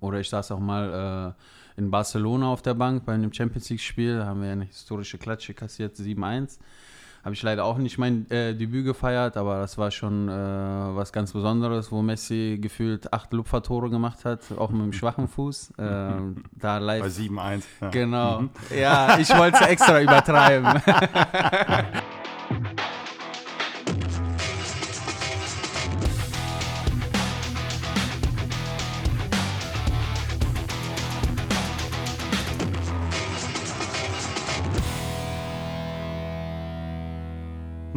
Oder ich saß auch mal äh, in Barcelona auf der Bank bei einem Champions League-Spiel. Da haben wir eine historische Klatsche kassiert, 7-1. Habe ich leider auch nicht mein äh, Debüt gefeiert, aber das war schon äh, was ganz Besonderes, wo Messi gefühlt acht Lupfertore gemacht hat, auch mit dem schwachen Fuß. Äh, da live. Bei 7-1. Ja. Genau. Mhm. Ja, ich wollte es extra übertreiben.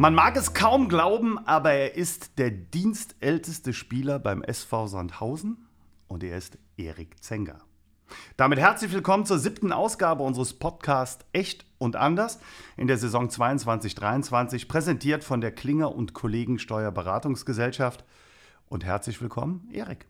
Man mag es kaum glauben, aber er ist der dienstälteste Spieler beim SV Sandhausen und er ist Erik Zenger. Damit herzlich willkommen zur siebten Ausgabe unseres Podcasts Echt und Anders in der Saison 22-23, präsentiert von der Klinger und Kollegen Steuerberatungsgesellschaft. Und herzlich willkommen, Erik.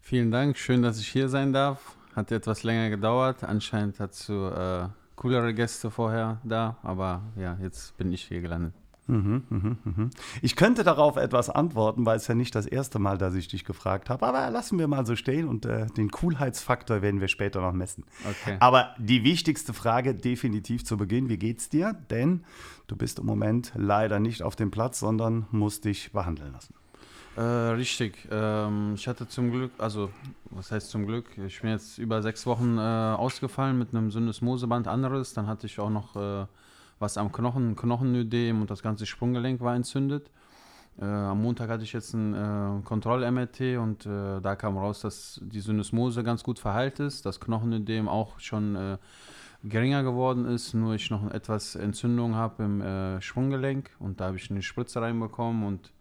Vielen Dank, schön, dass ich hier sein darf. Hat etwas länger gedauert. Anscheinend du äh, coolere Gäste vorher da, aber ja, jetzt bin ich hier gelandet. Mhm, mhm, mhm. Ich könnte darauf etwas antworten, weil es ja nicht das erste Mal, dass ich dich gefragt habe. Aber lassen wir mal so stehen und äh, den Coolheitsfaktor werden wir später noch messen. Okay. Aber die wichtigste Frage definitiv zu Beginn: Wie geht's dir? Denn du bist im Moment leider nicht auf dem Platz, sondern musst dich behandeln lassen. Äh, richtig. Ähm, ich hatte zum Glück, also was heißt zum Glück? Ich bin jetzt über sechs Wochen äh, ausgefallen mit einem Syndesmoseband anderes. Dann hatte ich auch noch äh, was am Knochen, Knochenödem und das ganze Sprunggelenk war entzündet. Äh, am Montag hatte ich jetzt ein äh, Kontroll-MRT und äh, da kam raus, dass die Syndesmose ganz gut verheilt ist, das Knochenödem auch schon äh, geringer geworden ist, nur ich noch etwas Entzündung habe im äh, Sprunggelenk und da habe ich eine Spritze reinbekommen und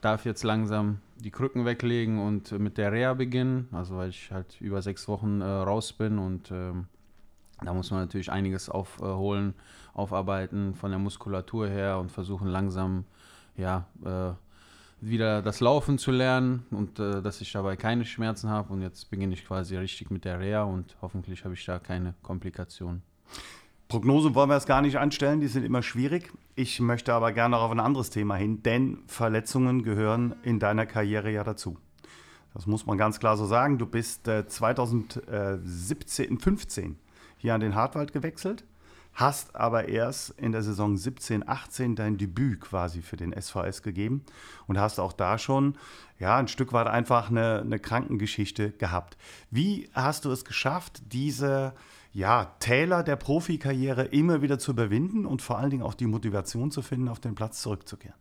darf jetzt langsam die Krücken weglegen und mit der Reha beginnen, also weil ich halt über sechs Wochen äh, raus bin und ähm, da muss man natürlich einiges aufholen, aufarbeiten von der Muskulatur her und versuchen langsam ja, äh, wieder das Laufen zu lernen und äh, dass ich dabei keine Schmerzen habe. Und jetzt beginne ich quasi richtig mit der Reha und hoffentlich habe ich da keine Komplikationen. Prognosen wollen wir es gar nicht anstellen, die sind immer schwierig. Ich möchte aber gerne auch auf ein anderes Thema hin, denn Verletzungen gehören in deiner Karriere ja dazu. Das muss man ganz klar so sagen. Du bist äh, 2017, 15 hier an den Hartwald gewechselt, hast aber erst in der Saison 17, 18 dein Debüt quasi für den SVS gegeben und hast auch da schon ja, ein Stück weit einfach eine, eine Krankengeschichte gehabt. Wie hast du es geschafft, diese ja, Täler der Profikarriere immer wieder zu überwinden und vor allen Dingen auch die Motivation zu finden, auf den Platz zurückzukehren?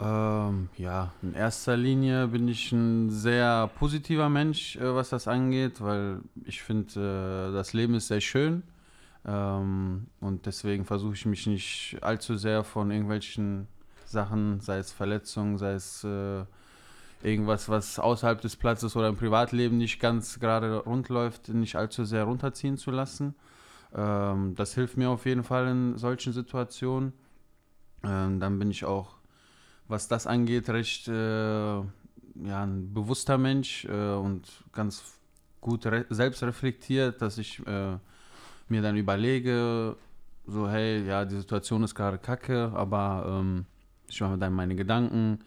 Ähm, ja, in erster Linie bin ich ein sehr positiver Mensch, äh, was das angeht, weil ich finde, äh, das Leben ist sehr schön. Ähm, und deswegen versuche ich mich nicht allzu sehr von irgendwelchen Sachen, sei es Verletzungen, sei es äh, irgendwas, was außerhalb des Platzes oder im Privatleben nicht ganz gerade rund läuft, nicht allzu sehr runterziehen zu lassen. Ähm, das hilft mir auf jeden Fall in solchen Situationen. Ähm, dann bin ich auch was das angeht, recht äh, ja, ein bewusster Mensch äh, und ganz gut selbst reflektiert, dass ich äh, mir dann überlege, so hey, ja, die Situation ist gerade kacke, aber ähm, ich mache dann meine Gedanken.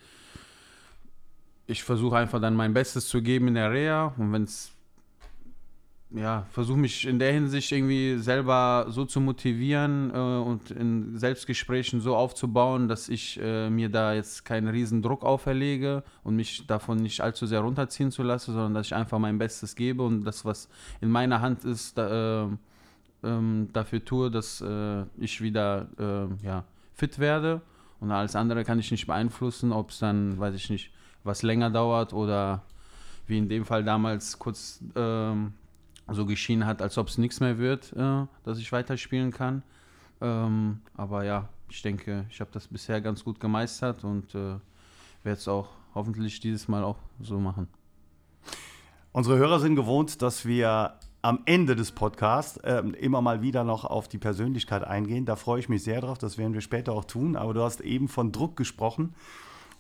Ich versuche einfach dann mein Bestes zu geben in der Reha und wenn es ja, versuche mich in der Hinsicht irgendwie selber so zu motivieren äh, und in Selbstgesprächen so aufzubauen, dass ich äh, mir da jetzt keinen riesen Druck auferlege und mich davon nicht allzu sehr runterziehen zu lassen, sondern dass ich einfach mein Bestes gebe und das, was in meiner Hand ist, da, äh, ähm, dafür tue, dass äh, ich wieder äh, ja, fit werde. Und alles andere kann ich nicht beeinflussen, ob es dann, weiß ich nicht, was länger dauert oder wie in dem Fall damals kurz ähm, so geschienen hat, als ob es nichts mehr wird, äh, dass ich weiterspielen kann. Ähm, aber ja, ich denke, ich habe das bisher ganz gut gemeistert und äh, werde es auch hoffentlich dieses Mal auch so machen. Unsere Hörer sind gewohnt, dass wir am Ende des Podcasts äh, immer mal wieder noch auf die Persönlichkeit eingehen. Da freue ich mich sehr drauf, das werden wir später auch tun. Aber du hast eben von Druck gesprochen.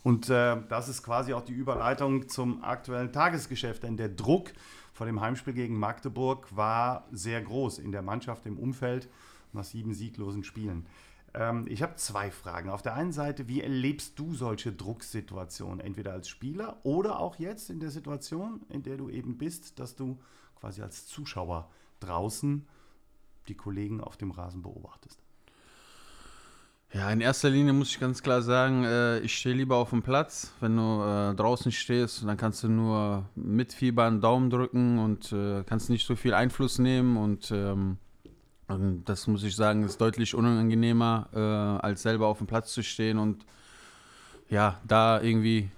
Und äh, das ist quasi auch die Überleitung zum aktuellen Tagesgeschäft. Denn der Druck vor dem Heimspiel gegen Magdeburg war sehr groß in der Mannschaft, im Umfeld nach sieben sieglosen Spielen. Ähm, ich habe zwei Fragen. Auf der einen Seite, wie erlebst du solche Drucksituationen, entweder als Spieler oder auch jetzt in der Situation, in der du eben bist, dass du quasi als Zuschauer draußen die Kollegen auf dem Rasen beobachtest? Ja, in erster Linie muss ich ganz klar sagen, äh, ich stehe lieber auf dem Platz. Wenn du äh, draußen stehst, dann kannst du nur mitfiebern, Daumen drücken und äh, kannst nicht so viel Einfluss nehmen. Und, ähm, das muss ich sagen, ist deutlich unangenehmer, äh, als selber auf dem Platz zu stehen. Und ja, da irgendwie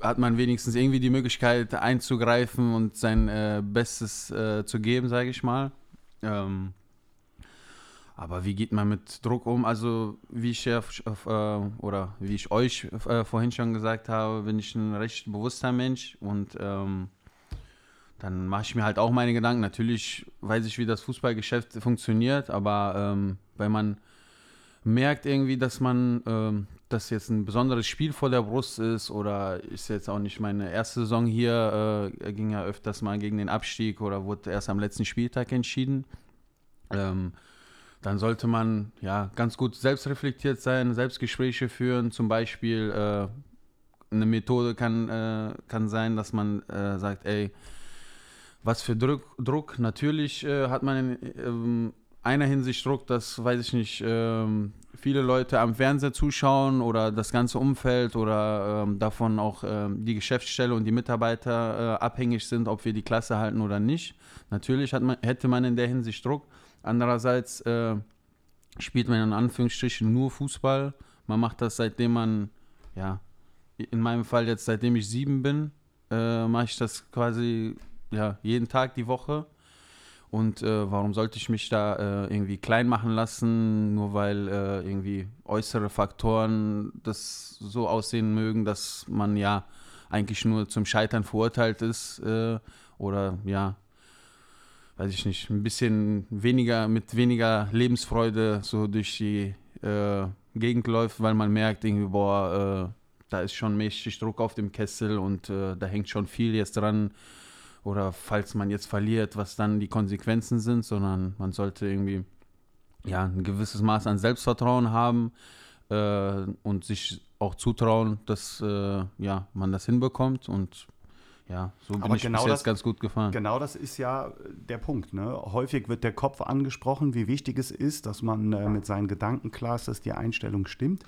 hat man wenigstens irgendwie die Möglichkeit einzugreifen und sein äh, Bestes äh, zu geben, sage ich mal. Ähm, aber wie geht man mit Druck um? Also, wie ich äh, oder wie ich euch äh, vorhin schon gesagt habe, bin ich ein recht bewusster Mensch und ähm, dann mache ich mir halt auch meine Gedanken. Natürlich weiß ich, wie das Fußballgeschäft funktioniert, aber ähm, wenn man merkt irgendwie, dass man, ähm, dass jetzt ein besonderes Spiel vor der Brust ist oder ist jetzt auch nicht meine erste Saison hier, äh, ging ja öfters mal gegen den Abstieg oder wurde erst am letzten Spieltag entschieden. Ähm, dann sollte man ja ganz gut selbstreflektiert sein, Selbstgespräche führen. Zum Beispiel äh, eine Methode kann, äh, kann sein, dass man äh, sagt, ey, was für Druck, Druck. natürlich äh, hat man in ähm, einer Hinsicht Druck, dass, weiß ich nicht, ähm, viele Leute am Fernseher zuschauen oder das ganze Umfeld oder ähm, davon auch ähm, die Geschäftsstelle und die Mitarbeiter äh, abhängig sind, ob wir die Klasse halten oder nicht. Natürlich man, hätte man in der Hinsicht Druck. Andererseits äh, spielt man in Anführungsstrichen nur Fußball. Man macht das seitdem man, ja, in meinem Fall jetzt seitdem ich sieben bin, äh, mache ich das quasi ja, jeden Tag die Woche. Und äh, warum sollte ich mich da äh, irgendwie klein machen lassen, nur weil äh, irgendwie äußere Faktoren das so aussehen mögen, dass man ja eigentlich nur zum Scheitern verurteilt ist äh, oder ja weiß ich nicht, ein bisschen weniger, mit weniger Lebensfreude so durch die äh, Gegend läuft, weil man merkt irgendwie, boah, äh, da ist schon mächtig Druck auf dem Kessel und äh, da hängt schon viel jetzt dran. Oder falls man jetzt verliert, was dann die Konsequenzen sind, sondern man sollte irgendwie ja, ein gewisses Maß an Selbstvertrauen haben äh, und sich auch zutrauen, dass äh, ja, man das hinbekommt und ja, so bin Aber ich genau bis das, ganz gut gefahren. Genau das ist ja der Punkt. Ne? Häufig wird der Kopf angesprochen, wie wichtig es ist, dass man äh, mit seinen Gedanken klar ist, dass die Einstellung stimmt.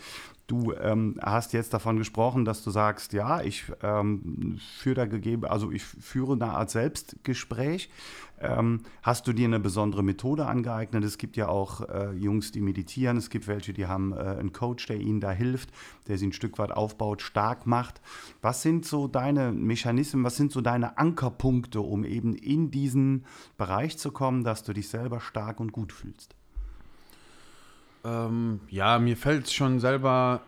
Du ähm, hast jetzt davon gesprochen, dass du sagst, ja, ich ähm, führe da gegeben, also ich führe eine Art Selbstgespräch. Ähm, hast du dir eine besondere Methode angeeignet? Es gibt ja auch äh, Jungs, die meditieren. Es gibt welche, die haben äh, einen Coach, der ihnen da hilft, der sie ein Stück weit aufbaut, stark macht. Was sind so deine Mechanismen? Was sind so deine Ankerpunkte, um eben in diesen Bereich zu kommen, dass du dich selber stark und gut fühlst? Ähm, ja, mir fällt es schon selber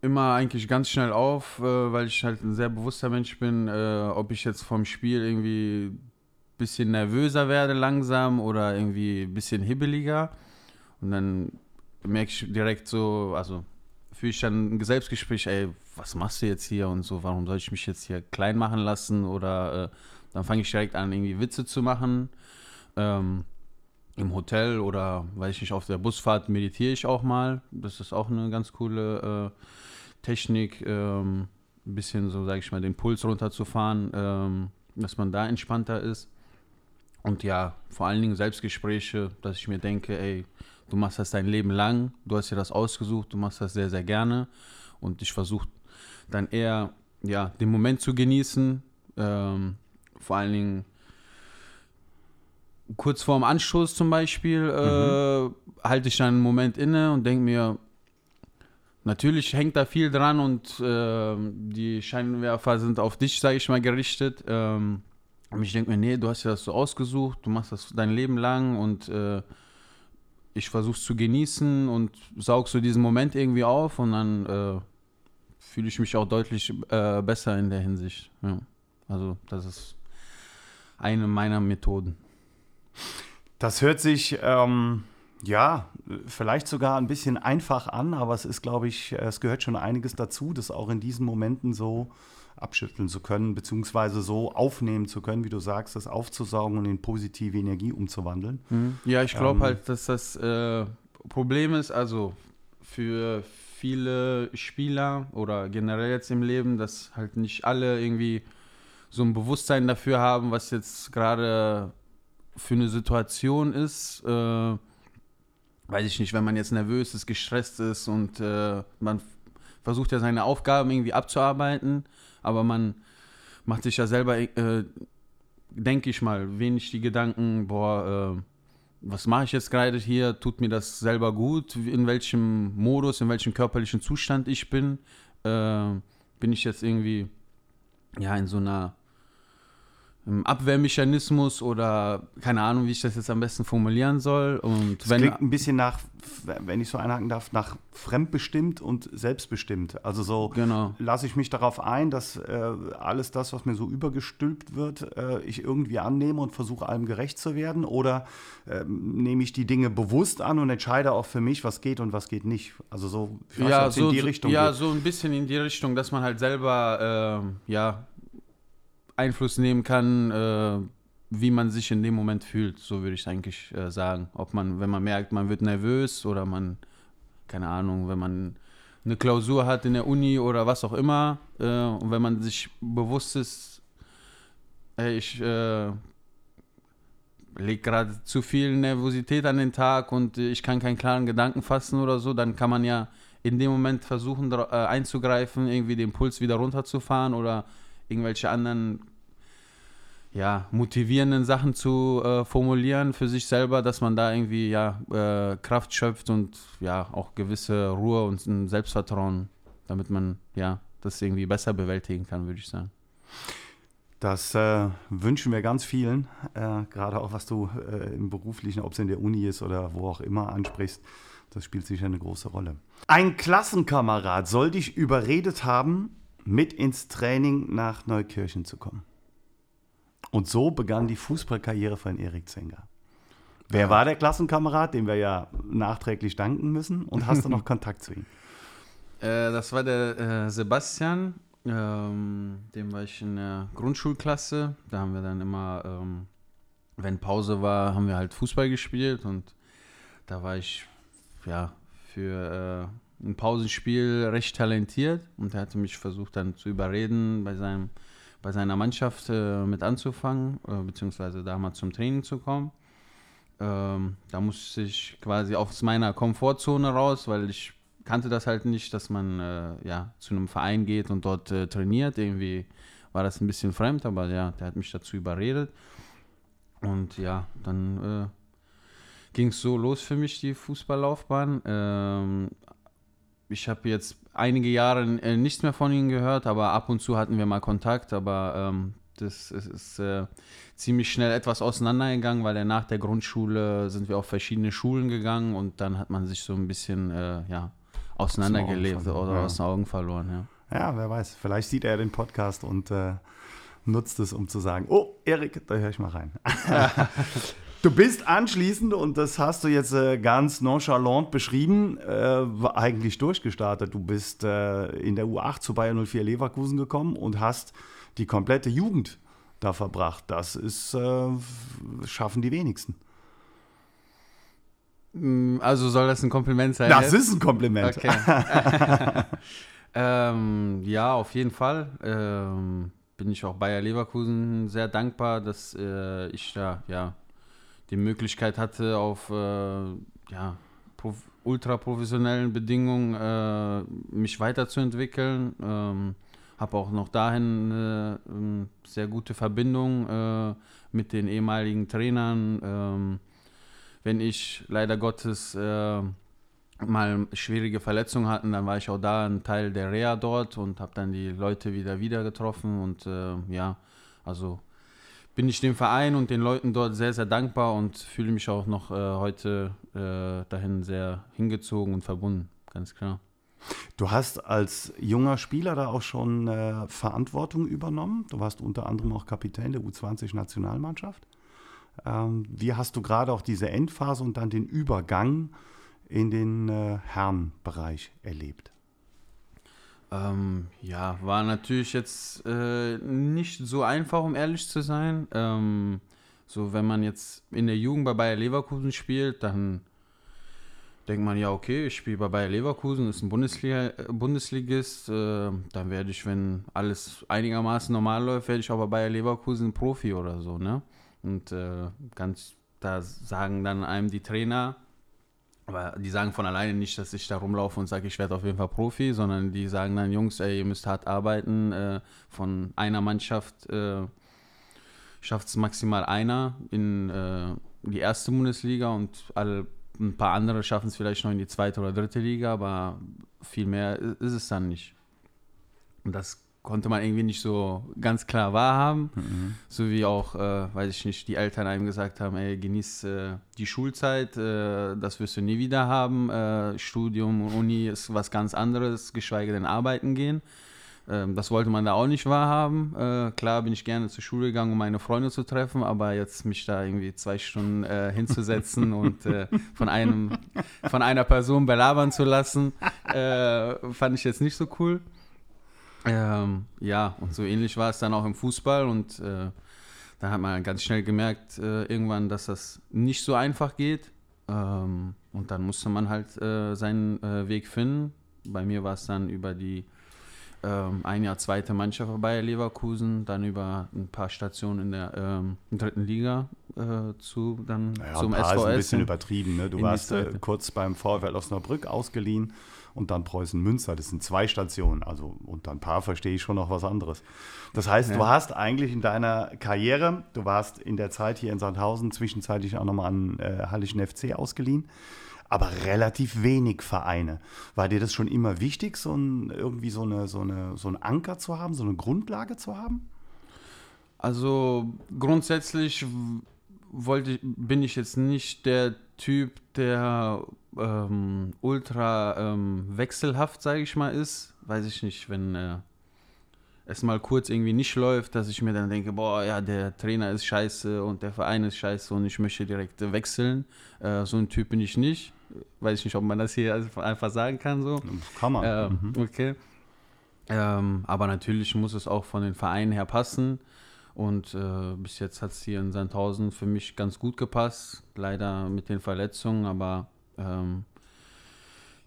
immer eigentlich ganz schnell auf, äh, weil ich halt ein sehr bewusster Mensch bin, äh, ob ich jetzt vom Spiel irgendwie bisschen nervöser werde langsam oder irgendwie ein bisschen hibbeliger. Und dann merke ich direkt so, also fühle ich dann ein Selbstgespräch, ey, was machst du jetzt hier und so, warum soll ich mich jetzt hier klein machen lassen? Oder äh, dann fange ich direkt an, irgendwie Witze zu machen. Ähm, im Hotel oder weiß ich nicht, auf der Busfahrt meditiere ich auch mal. Das ist auch eine ganz coole äh, Technik, ähm, ein bisschen so, sage ich mal, den Puls runterzufahren, ähm, dass man da entspannter ist. Und ja, vor allen Dingen Selbstgespräche, dass ich mir denke, ey, du machst das dein Leben lang, du hast dir das ausgesucht, du machst das sehr, sehr gerne. Und ich versuche dann eher, ja, den Moment zu genießen, ähm, vor allen Dingen kurz vorm Anstoß zum Beispiel äh, mhm. halte ich dann einen Moment inne und denke mir, natürlich hängt da viel dran und äh, die Scheinwerfer sind auf dich, sage ich mal, gerichtet. Ähm, und ich denke mir, nee, du hast ja das so ausgesucht, du machst das dein Leben lang und äh, ich versuche es zu genießen und saug so diesen Moment irgendwie auf und dann äh, fühle ich mich auch deutlich äh, besser in der Hinsicht. Ja. Also das ist eine meiner Methoden. Das hört sich, ähm, ja, vielleicht sogar ein bisschen einfach an, aber es ist, glaube ich, es gehört schon einiges dazu, das auch in diesen Momenten so abschütteln zu können, beziehungsweise so aufnehmen zu können, wie du sagst, das aufzusaugen und in positive Energie umzuwandeln. Mhm. Ja, ich glaube ähm, halt, dass das äh, Problem ist, also für viele Spieler oder generell jetzt im Leben, dass halt nicht alle irgendwie so ein Bewusstsein dafür haben, was jetzt gerade für eine Situation ist. Äh, weiß ich nicht, wenn man jetzt nervös ist, gestresst ist und äh, man versucht ja seine Aufgaben irgendwie abzuarbeiten, aber man macht sich ja selber, äh, denke ich mal, wenig die Gedanken, boah, äh, was mache ich jetzt gerade hier? Tut mir das selber gut? In welchem Modus, in welchem körperlichen Zustand ich bin? Äh, bin ich jetzt irgendwie ja in so einer Abwehrmechanismus oder keine Ahnung, wie ich das jetzt am besten formulieren soll. Und das wenn, klingt ein bisschen nach, wenn ich so einhaken darf, nach fremdbestimmt und selbstbestimmt. Also so genau. lasse ich mich darauf ein, dass äh, alles das, was mir so übergestülpt wird, äh, ich irgendwie annehme und versuche allem gerecht zu werden. Oder äh, nehme ich die Dinge bewusst an und entscheide auch für mich, was geht und was geht nicht. Also so, ja, so, in die Richtung. Ja, geht. so ein bisschen in die Richtung, dass man halt selber äh, ja Einfluss nehmen kann, äh, wie man sich in dem Moment fühlt, so würde ich eigentlich äh, sagen. Ob man, wenn man merkt, man wird nervös oder man, keine Ahnung, wenn man eine Klausur hat in der Uni oder was auch immer, äh, und wenn man sich bewusst ist, ey, ich äh, lege gerade zu viel Nervosität an den Tag und ich kann keinen klaren Gedanken fassen oder so, dann kann man ja in dem Moment versuchen äh, einzugreifen, irgendwie den Puls wieder runterzufahren oder irgendwelche anderen ja, motivierenden Sachen zu äh, formulieren für sich selber, dass man da irgendwie ja, äh, Kraft schöpft und ja auch gewisse Ruhe und ein Selbstvertrauen, damit man ja das irgendwie besser bewältigen kann, würde ich sagen. Das äh, wünschen wir ganz vielen, äh, gerade auch was du äh, im beruflichen, ob es in der Uni ist oder wo auch immer ansprichst. Das spielt sicher eine große Rolle. Ein Klassenkamerad soll dich überredet haben, mit ins Training nach Neukirchen zu kommen. Und so begann die Fußballkarriere von Erik Zenger. Wer ja. war der Klassenkamerad, dem wir ja nachträglich danken müssen? Und hast du noch Kontakt zu ihm? Äh, das war der äh, Sebastian, ähm, dem war ich in der Grundschulklasse. Da haben wir dann immer, ähm, wenn Pause war, haben wir halt Fußball gespielt und da war ich ja für äh, ein Pausenspiel recht talentiert und er hatte mich versucht dann zu überreden bei seinem bei seiner Mannschaft äh, mit anzufangen, äh, beziehungsweise da mal zum Training zu kommen. Ähm, da musste ich quasi aus meiner Komfortzone raus, weil ich kannte das halt nicht, dass man äh, ja zu einem Verein geht und dort äh, trainiert. Irgendwie war das ein bisschen fremd, aber ja, der hat mich dazu überredet. Und ja, dann äh, ging es so los für mich, die Fußballlaufbahn. Ähm, ich habe jetzt einige Jahre äh, nichts mehr von ihnen gehört, aber ab und zu hatten wir mal Kontakt, aber ähm, das ist, ist äh, ziemlich schnell etwas auseinandergegangen, weil nach der Grundschule sind wir auf verschiedene Schulen gegangen und dann hat man sich so ein bisschen äh, ja, auseinandergelebt oder ja. aus den Augen verloren. Ja. ja, wer weiß, vielleicht sieht er den Podcast und äh, nutzt es, um zu sagen, oh, Erik, da höre ich mal rein. Du bist anschließend, und das hast du jetzt äh, ganz nonchalant beschrieben, äh, eigentlich durchgestartet. Du bist äh, in der U8 zu Bayern 04 Leverkusen gekommen und hast die komplette Jugend da verbracht. Das ist, äh, schaffen die wenigsten. Mm, also soll das ein Kompliment sein? Das jetzt? ist ein Kompliment. Okay. ähm, ja, auf jeden Fall. Ähm, bin ich auch Bayer Leverkusen sehr dankbar, dass äh, ich da ja die Möglichkeit hatte, auf äh, ja, ultra professionellen Bedingungen äh, mich weiterzuentwickeln. Ähm, habe auch noch dahin eine ähm, sehr gute Verbindung äh, mit den ehemaligen Trainern. Ähm, wenn ich leider Gottes äh, mal schwierige Verletzungen hatten, dann war ich auch da ein Teil der Reha dort und habe dann die Leute wieder wieder getroffen und äh, ja, also bin ich dem Verein und den Leuten dort sehr, sehr dankbar und fühle mich auch noch äh, heute äh, dahin sehr hingezogen und verbunden, ganz klar. Du hast als junger Spieler da auch schon äh, Verantwortung übernommen. Du warst unter anderem auch Kapitän der U20-Nationalmannschaft. Ähm, wie hast du gerade auch diese Endphase und dann den Übergang in den äh, Herrenbereich erlebt? Ähm, ja, war natürlich jetzt äh, nicht so einfach, um ehrlich zu sein. Ähm, so, wenn man jetzt in der Jugend bei Bayer Leverkusen spielt, dann denkt man, ja, okay, ich spiele bei Bayer Leverkusen, ist ein Bundesliga, äh, Bundesligist. Äh, dann werde ich, wenn alles einigermaßen normal läuft, werde ich auch bei Bayer Leverkusen Profi oder so, ne? Und äh, ganz, da sagen dann einem die Trainer, aber die sagen von alleine nicht, dass ich da rumlaufe und sage, ich werde auf jeden Fall Profi, sondern die sagen dann, Jungs, ey, ihr müsst hart arbeiten. Äh, von einer Mannschaft äh, schafft es maximal einer in äh, die erste Bundesliga und alle ein paar andere schaffen es vielleicht noch in die zweite oder dritte Liga, aber viel mehr ist es dann nicht. Und das konnte man irgendwie nicht so ganz klar wahrhaben. Mhm. So wie auch, äh, weiß ich nicht, die Eltern einem gesagt haben, ey, genieß äh, die Schulzeit, äh, das wirst du nie wieder haben. Äh, Studium und Uni ist was ganz anderes, geschweige denn arbeiten gehen. Ähm, das wollte man da auch nicht wahrhaben. Äh, klar bin ich gerne zur Schule gegangen, um meine Freunde zu treffen, aber jetzt mich da irgendwie zwei Stunden äh, hinzusetzen und von, einem, von einer Person belabern zu lassen, fand ich jetzt nicht so cool. Ähm, ja, und so ähnlich war es dann auch im Fußball und äh, da hat man ganz schnell gemerkt, äh, irgendwann, dass das nicht so einfach geht. Ähm, und dann musste man halt seinen Weg finden. Bei mir war es dann über die ähm, ein Jahr zweite Mannschaft bei Leverkusen, dann über ein paar Stationen in der ähm, dritten Liga äh, zu dann naja, zum ein SVS. Ist ein bisschen übertrieben. Ne? Du warst äh, kurz beim VfL Osnabrück ausgeliehen und dann Preußen Münster. Das sind zwei Stationen. Also unter ein paar verstehe ich schon noch was anderes. Das heißt, ja. du hast eigentlich in deiner Karriere, du warst in der Zeit hier in Sandhausen zwischenzeitlich auch nochmal an äh, Hallischen FC ausgeliehen aber relativ wenig Vereine. War dir das schon immer wichtig, so ein, irgendwie so, eine, so, eine, so einen Anker zu haben, so eine Grundlage zu haben? Also grundsätzlich wollte, bin ich jetzt nicht der Typ, der ähm, ultra ähm, wechselhaft, sage ich mal, ist. Weiß ich nicht, wenn äh, es mal kurz irgendwie nicht läuft, dass ich mir dann denke, boah, ja, der Trainer ist scheiße und der Verein ist scheiße und ich möchte direkt wechseln. Äh, so ein Typ bin ich nicht weiß ich nicht, ob man das hier einfach sagen kann so. Kann man. Ähm, mhm. Okay. Ähm, aber natürlich muss es auch von den Vereinen her passen. Und äh, bis jetzt hat es hier in Sandhausen für mich ganz gut gepasst. Leider mit den Verletzungen, aber ähm,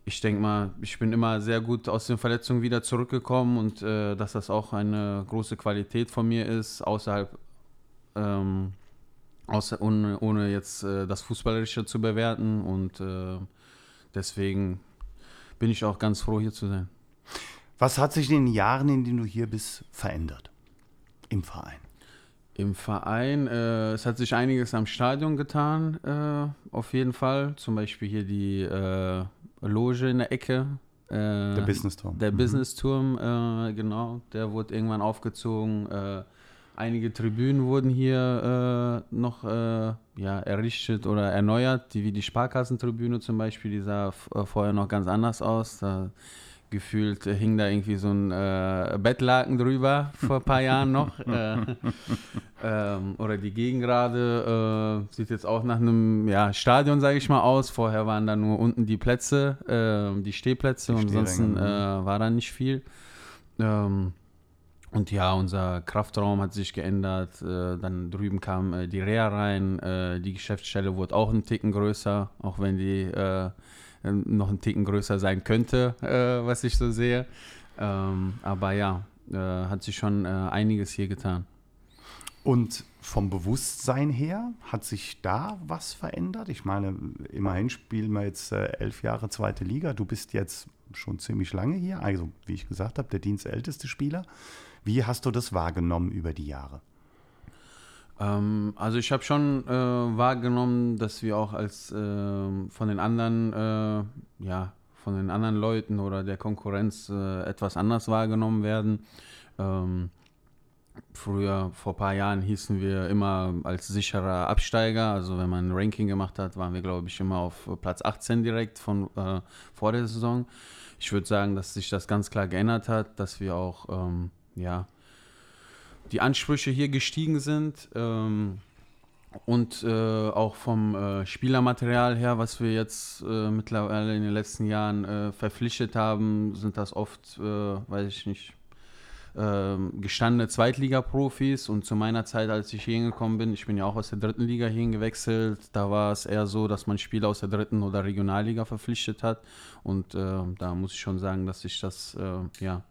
ich denke mal, ich bin immer sehr gut aus den Verletzungen wieder zurückgekommen und äh, dass das auch eine große Qualität von mir ist, außerhalb ähm, Außer, ohne, ohne jetzt äh, das Fußballerische zu bewerten. Und äh, deswegen bin ich auch ganz froh, hier zu sein. Was hat sich in den Jahren, in denen du hier bist, verändert im Verein? Im Verein, äh, es hat sich einiges am Stadion getan, äh, auf jeden Fall. Zum Beispiel hier die äh, Loge in der Ecke. Äh, der Business-Turm. Der mhm. Business-Turm, genau. Der wurde irgendwann aufgezogen Einige Tribünen wurden hier äh, noch äh, ja, errichtet oder erneuert, die, wie die Sparkassentribüne zum Beispiel, die sah äh, vorher noch ganz anders aus. Da gefühlt äh, hing da irgendwie so ein äh, Bettlaken drüber vor ein paar Jahren noch. Äh, ähm, oder die Gegengrade sieht jetzt auch nach einem ja, Stadion, sage ich mal, aus. Vorher waren da nur unten die Plätze, die Stehplätze, die und ansonsten mhm. war da nicht viel. Ähm, und ja, unser Kraftraum hat sich geändert. Äh, dann drüben kam äh, die Reha rein. Äh, die Geschäftsstelle wurde auch ein Ticken größer, auch wenn die äh, noch ein Ticken größer sein könnte, äh, was ich so sehe. Ähm, aber ja, äh, hat sich schon einiges hier getan. Und vom Bewusstsein her hat sich da was verändert? Ich meine, immerhin spielen wir jetzt elf Jahre zweite Liga. Du bist jetzt schon ziemlich lange hier, also wie ich gesagt habe, der dienstälteste Spieler. Wie hast du das wahrgenommen über die Jahre? Ähm, also ich habe schon äh, wahrgenommen, dass wir auch als äh, von den anderen, äh, ja, von den anderen Leuten oder der Konkurrenz äh, etwas anders wahrgenommen werden. Ähm, früher, vor ein paar Jahren, hießen wir immer als sicherer Absteiger. Also wenn man ein Ranking gemacht hat, waren wir, glaube ich, immer auf Platz 18 direkt von äh, vor der Saison. Ich würde sagen, dass sich das ganz klar geändert hat, dass wir auch ähm, ja, die Ansprüche hier gestiegen sind. Ähm, und äh, auch vom äh, Spielermaterial her, was wir jetzt äh, mittlerweile in den letzten Jahren äh, verpflichtet haben, sind das oft, äh, weiß ich nicht, ähm, gestandene Zweitliga-Profis und zu meiner Zeit, als ich hier hingekommen bin, ich bin ja auch aus der dritten Liga hier gewechselt, da war es eher so, dass man Spieler aus der dritten oder Regionalliga verpflichtet hat und äh, da muss ich schon sagen, dass sich das ja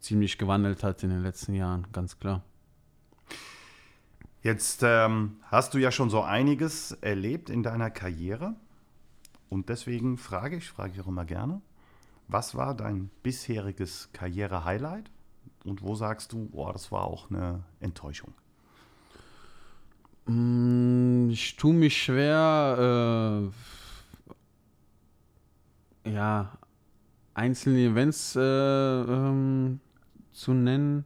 ziemlich gewandelt hat in den letzten Jahren, ganz klar. Jetzt ähm, hast du ja schon so einiges erlebt in deiner Karriere und deswegen frage ich, frage ich auch immer gerne, was war dein bisheriges Karriere-Highlight und wo sagst du, boah, das war auch eine Enttäuschung? Mm, ich tue mich schwer, äh, ja, einzelne Events äh, ähm, zu nennen,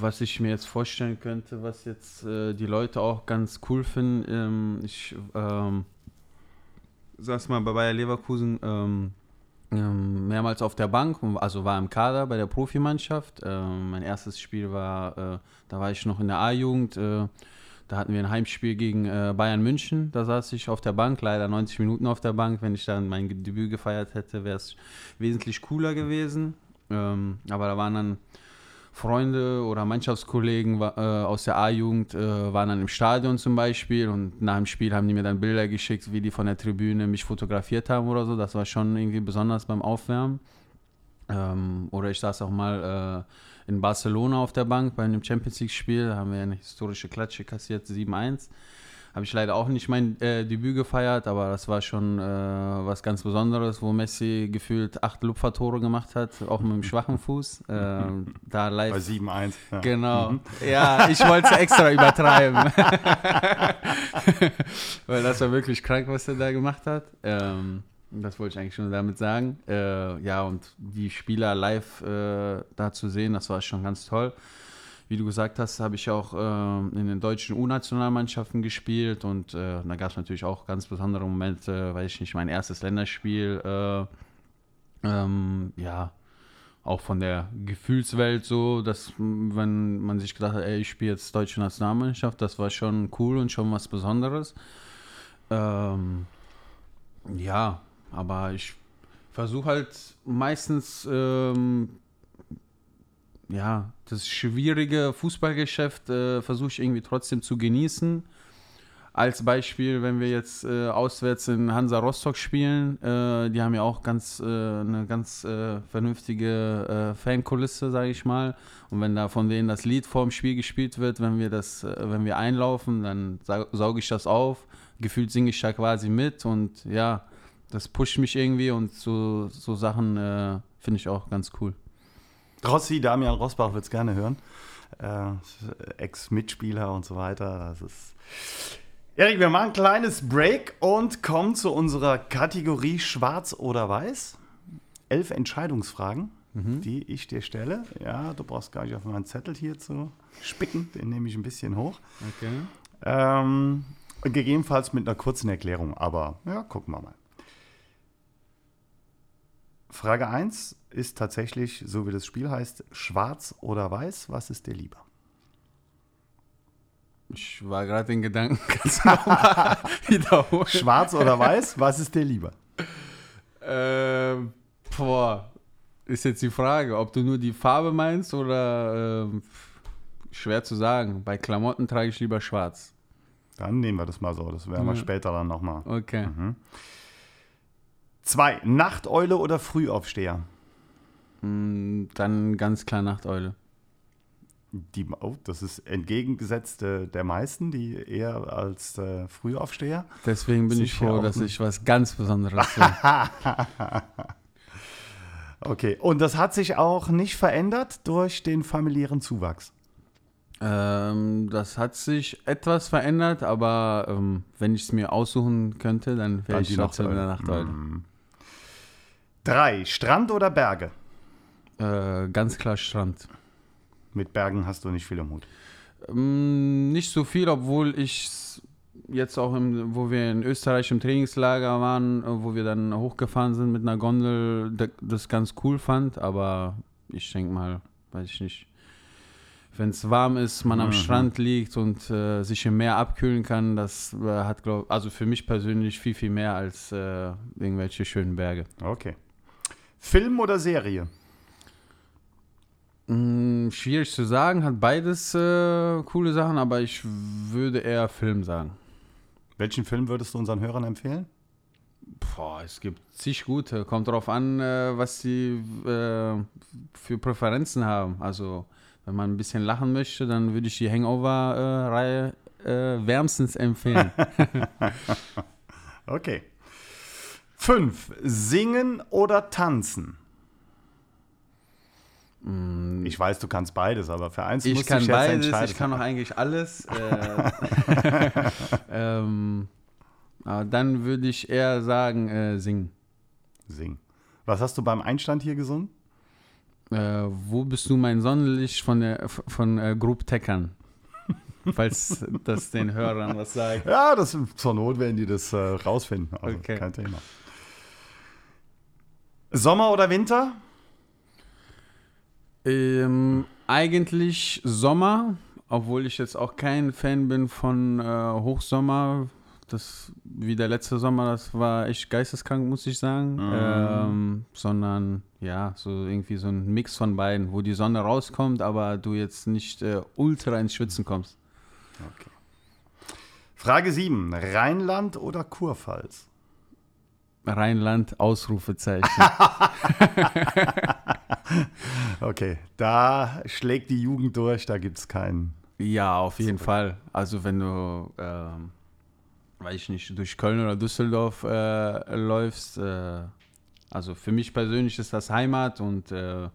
was ich mir jetzt vorstellen könnte, was jetzt äh, die Leute auch ganz cool finden. Ähm, ich ähm, saß mal bei Bayer Leverkusen ähm, ähm, mehrmals auf der Bank, also war im Kader bei der Profimannschaft. Ähm, mein erstes Spiel war, äh, da war ich noch in der A-Jugend. Äh, da hatten wir ein Heimspiel gegen äh, Bayern München. Da saß ich auf der Bank, leider 90 Minuten auf der Bank. Wenn ich dann mein Debüt gefeiert hätte, wäre es wesentlich cooler gewesen. Ähm, aber da waren dann Freunde oder Mannschaftskollegen äh, aus der A-Jugend äh, waren dann im Stadion zum Beispiel und nach dem Spiel haben die mir dann Bilder geschickt, wie die von der Tribüne mich fotografiert haben oder so. Das war schon irgendwie besonders beim Aufwärmen. Ähm, oder ich saß auch mal äh, in Barcelona auf der Bank bei einem Champions League-Spiel, da haben wir eine historische Klatsche kassiert, 7-1. Habe ich leider auch nicht mein äh, Debüt gefeiert, aber das war schon äh, was ganz Besonderes, wo Messi gefühlt acht Lupfertore gemacht hat, auch mit dem schwachen Fuß. Äh, da live. Bei 7-1. Ja. Genau. Mhm. Ja, ich wollte es extra übertreiben. Weil das war wirklich krank, was er da gemacht hat. Ähm, das wollte ich eigentlich schon damit sagen. Äh, ja, und die Spieler live äh, da zu sehen, das war schon ganz toll wie du gesagt hast, habe ich auch äh, in den deutschen U-Nationalmannschaften gespielt und äh, da gab es natürlich auch ganz besondere Momente, weiß ich nicht, mein erstes Länderspiel, äh, ähm, ja, auch von der Gefühlswelt so, dass wenn man sich gedacht hat, ey, ich spiele jetzt deutsche Nationalmannschaft, das war schon cool und schon was Besonderes. Ähm, ja, aber ich versuche halt meistens ähm, ja, das schwierige Fußballgeschäft äh, versuche ich irgendwie trotzdem zu genießen. Als Beispiel, wenn wir jetzt äh, auswärts in Hansa Rostock spielen, äh, die haben ja auch ganz, äh, eine ganz äh, vernünftige äh, Fankulisse, sage ich mal. Und wenn da von denen das Lied vorm Spiel gespielt wird, wenn wir das, wenn wir einlaufen, dann sauge ich das auf. Gefühlt singe ich da quasi mit und ja, das pusht mich irgendwie und so, so Sachen finde ich auch ganz cool. Rossi, Damian Rosbach wird es gerne hören. Äh, Ex-Mitspieler und so weiter. Das ist. Erik, wir machen ein kleines Break und kommen zu unserer Kategorie Schwarz oder Weiß. Elf Entscheidungsfragen, mhm. die ich dir stelle. Ja, du brauchst gar nicht auf meinen Zettel hier zu spicken. Den nehme ich ein bisschen hoch. Okay. Ähm, gegebenenfalls mit einer kurzen Erklärung, aber ja, gucken wir mal. Frage 1 ist tatsächlich, so wie das Spiel heißt, schwarz oder weiß. Was ist dir lieber? Ich war gerade in Gedanken, kannst du nochmal wiederholen? Schwarz oder weiß, was ist dir lieber? Ähm, boah, ist jetzt die Frage, ob du nur die Farbe meinst oder ähm, schwer zu sagen. Bei Klamotten trage ich lieber schwarz. Dann nehmen wir das mal so, das werden wir mhm. später dann nochmal. Okay. Mhm. Zwei, Nachteule oder Frühaufsteher? Mm, dann ganz klar Nachteule. Die, oh, das ist entgegengesetzt äh, der meisten, die eher als äh, Frühaufsteher. Deswegen bin ich froh, dass ich was ganz Besonderes bin. okay, und das hat sich auch nicht verändert durch den familiären Zuwachs? Ähm, das hat sich etwas verändert, aber ähm, wenn ich es mir aussuchen könnte, dann wäre ich trotzdem in der Nachteule. Mm. Drei, Strand oder Berge? Äh, ganz klar Strand. Mit Bergen hast du nicht viel am Hut? Ähm, nicht so viel, obwohl ich jetzt auch, im, wo wir in Österreich im Trainingslager waren, äh, wo wir dann hochgefahren sind mit einer Gondel, das ganz cool fand. Aber ich denke mal, weiß ich nicht, wenn es warm ist, man am mhm. Strand liegt und äh, sich im Meer abkühlen kann, das äh, hat, glaube also für mich persönlich viel, viel mehr als äh, irgendwelche schönen Berge. Okay. Film oder Serie? Mm, schwierig zu sagen, hat beides äh, coole Sachen, aber ich würde eher Film sagen. Welchen Film würdest du unseren Hörern empfehlen? Boah, es gibt zig gute. Kommt darauf an, äh, was sie äh, für Präferenzen haben. Also, wenn man ein bisschen lachen möchte, dann würde ich die Hangover-Reihe äh, wärmstens empfehlen. okay. Fünf. Singen oder tanzen? Mm, Ich weiß, du kannst beides, aber für eins ich musst kann du beides, entscheiden. ich kann auch eigentlich alles. Äh, ähm, aber dann würde ich eher sagen, äh, singen. Singen. Was hast du beim Einstand hier gesungen? Äh, wo bist du mein Sonnenlicht von der von äh, Group Teckern? Falls das den Hörern was sagt. Ja, das zur Not werden die das äh, rausfinden. Also Okay. kein Thema. Sommer oder Winter? Ähm, eigentlich Sommer, obwohl ich jetzt auch kein Fan bin von äh, Hochsommer. Das wie der letzte Sommer, das war echt geisteskrank, muss ich sagen. Mhm. Ähm, sondern ja, so irgendwie so ein Mix von beiden, wo die Sonne rauskommt, aber du jetzt nicht äh, ultra ins Schwitzen kommst. Okay. Frage 7. Rheinland oder Kurpfalz? Rheinland, Ausrufezeichen. Okay, da schlägt die Jugend durch, da gibt es keinen. Ja, auf jeden Fall. Also wenn du, ähm, weiß ich nicht, durch Köln oder Düsseldorf äh, läufst, äh, also für mich persönlich ist das Heimat und äh,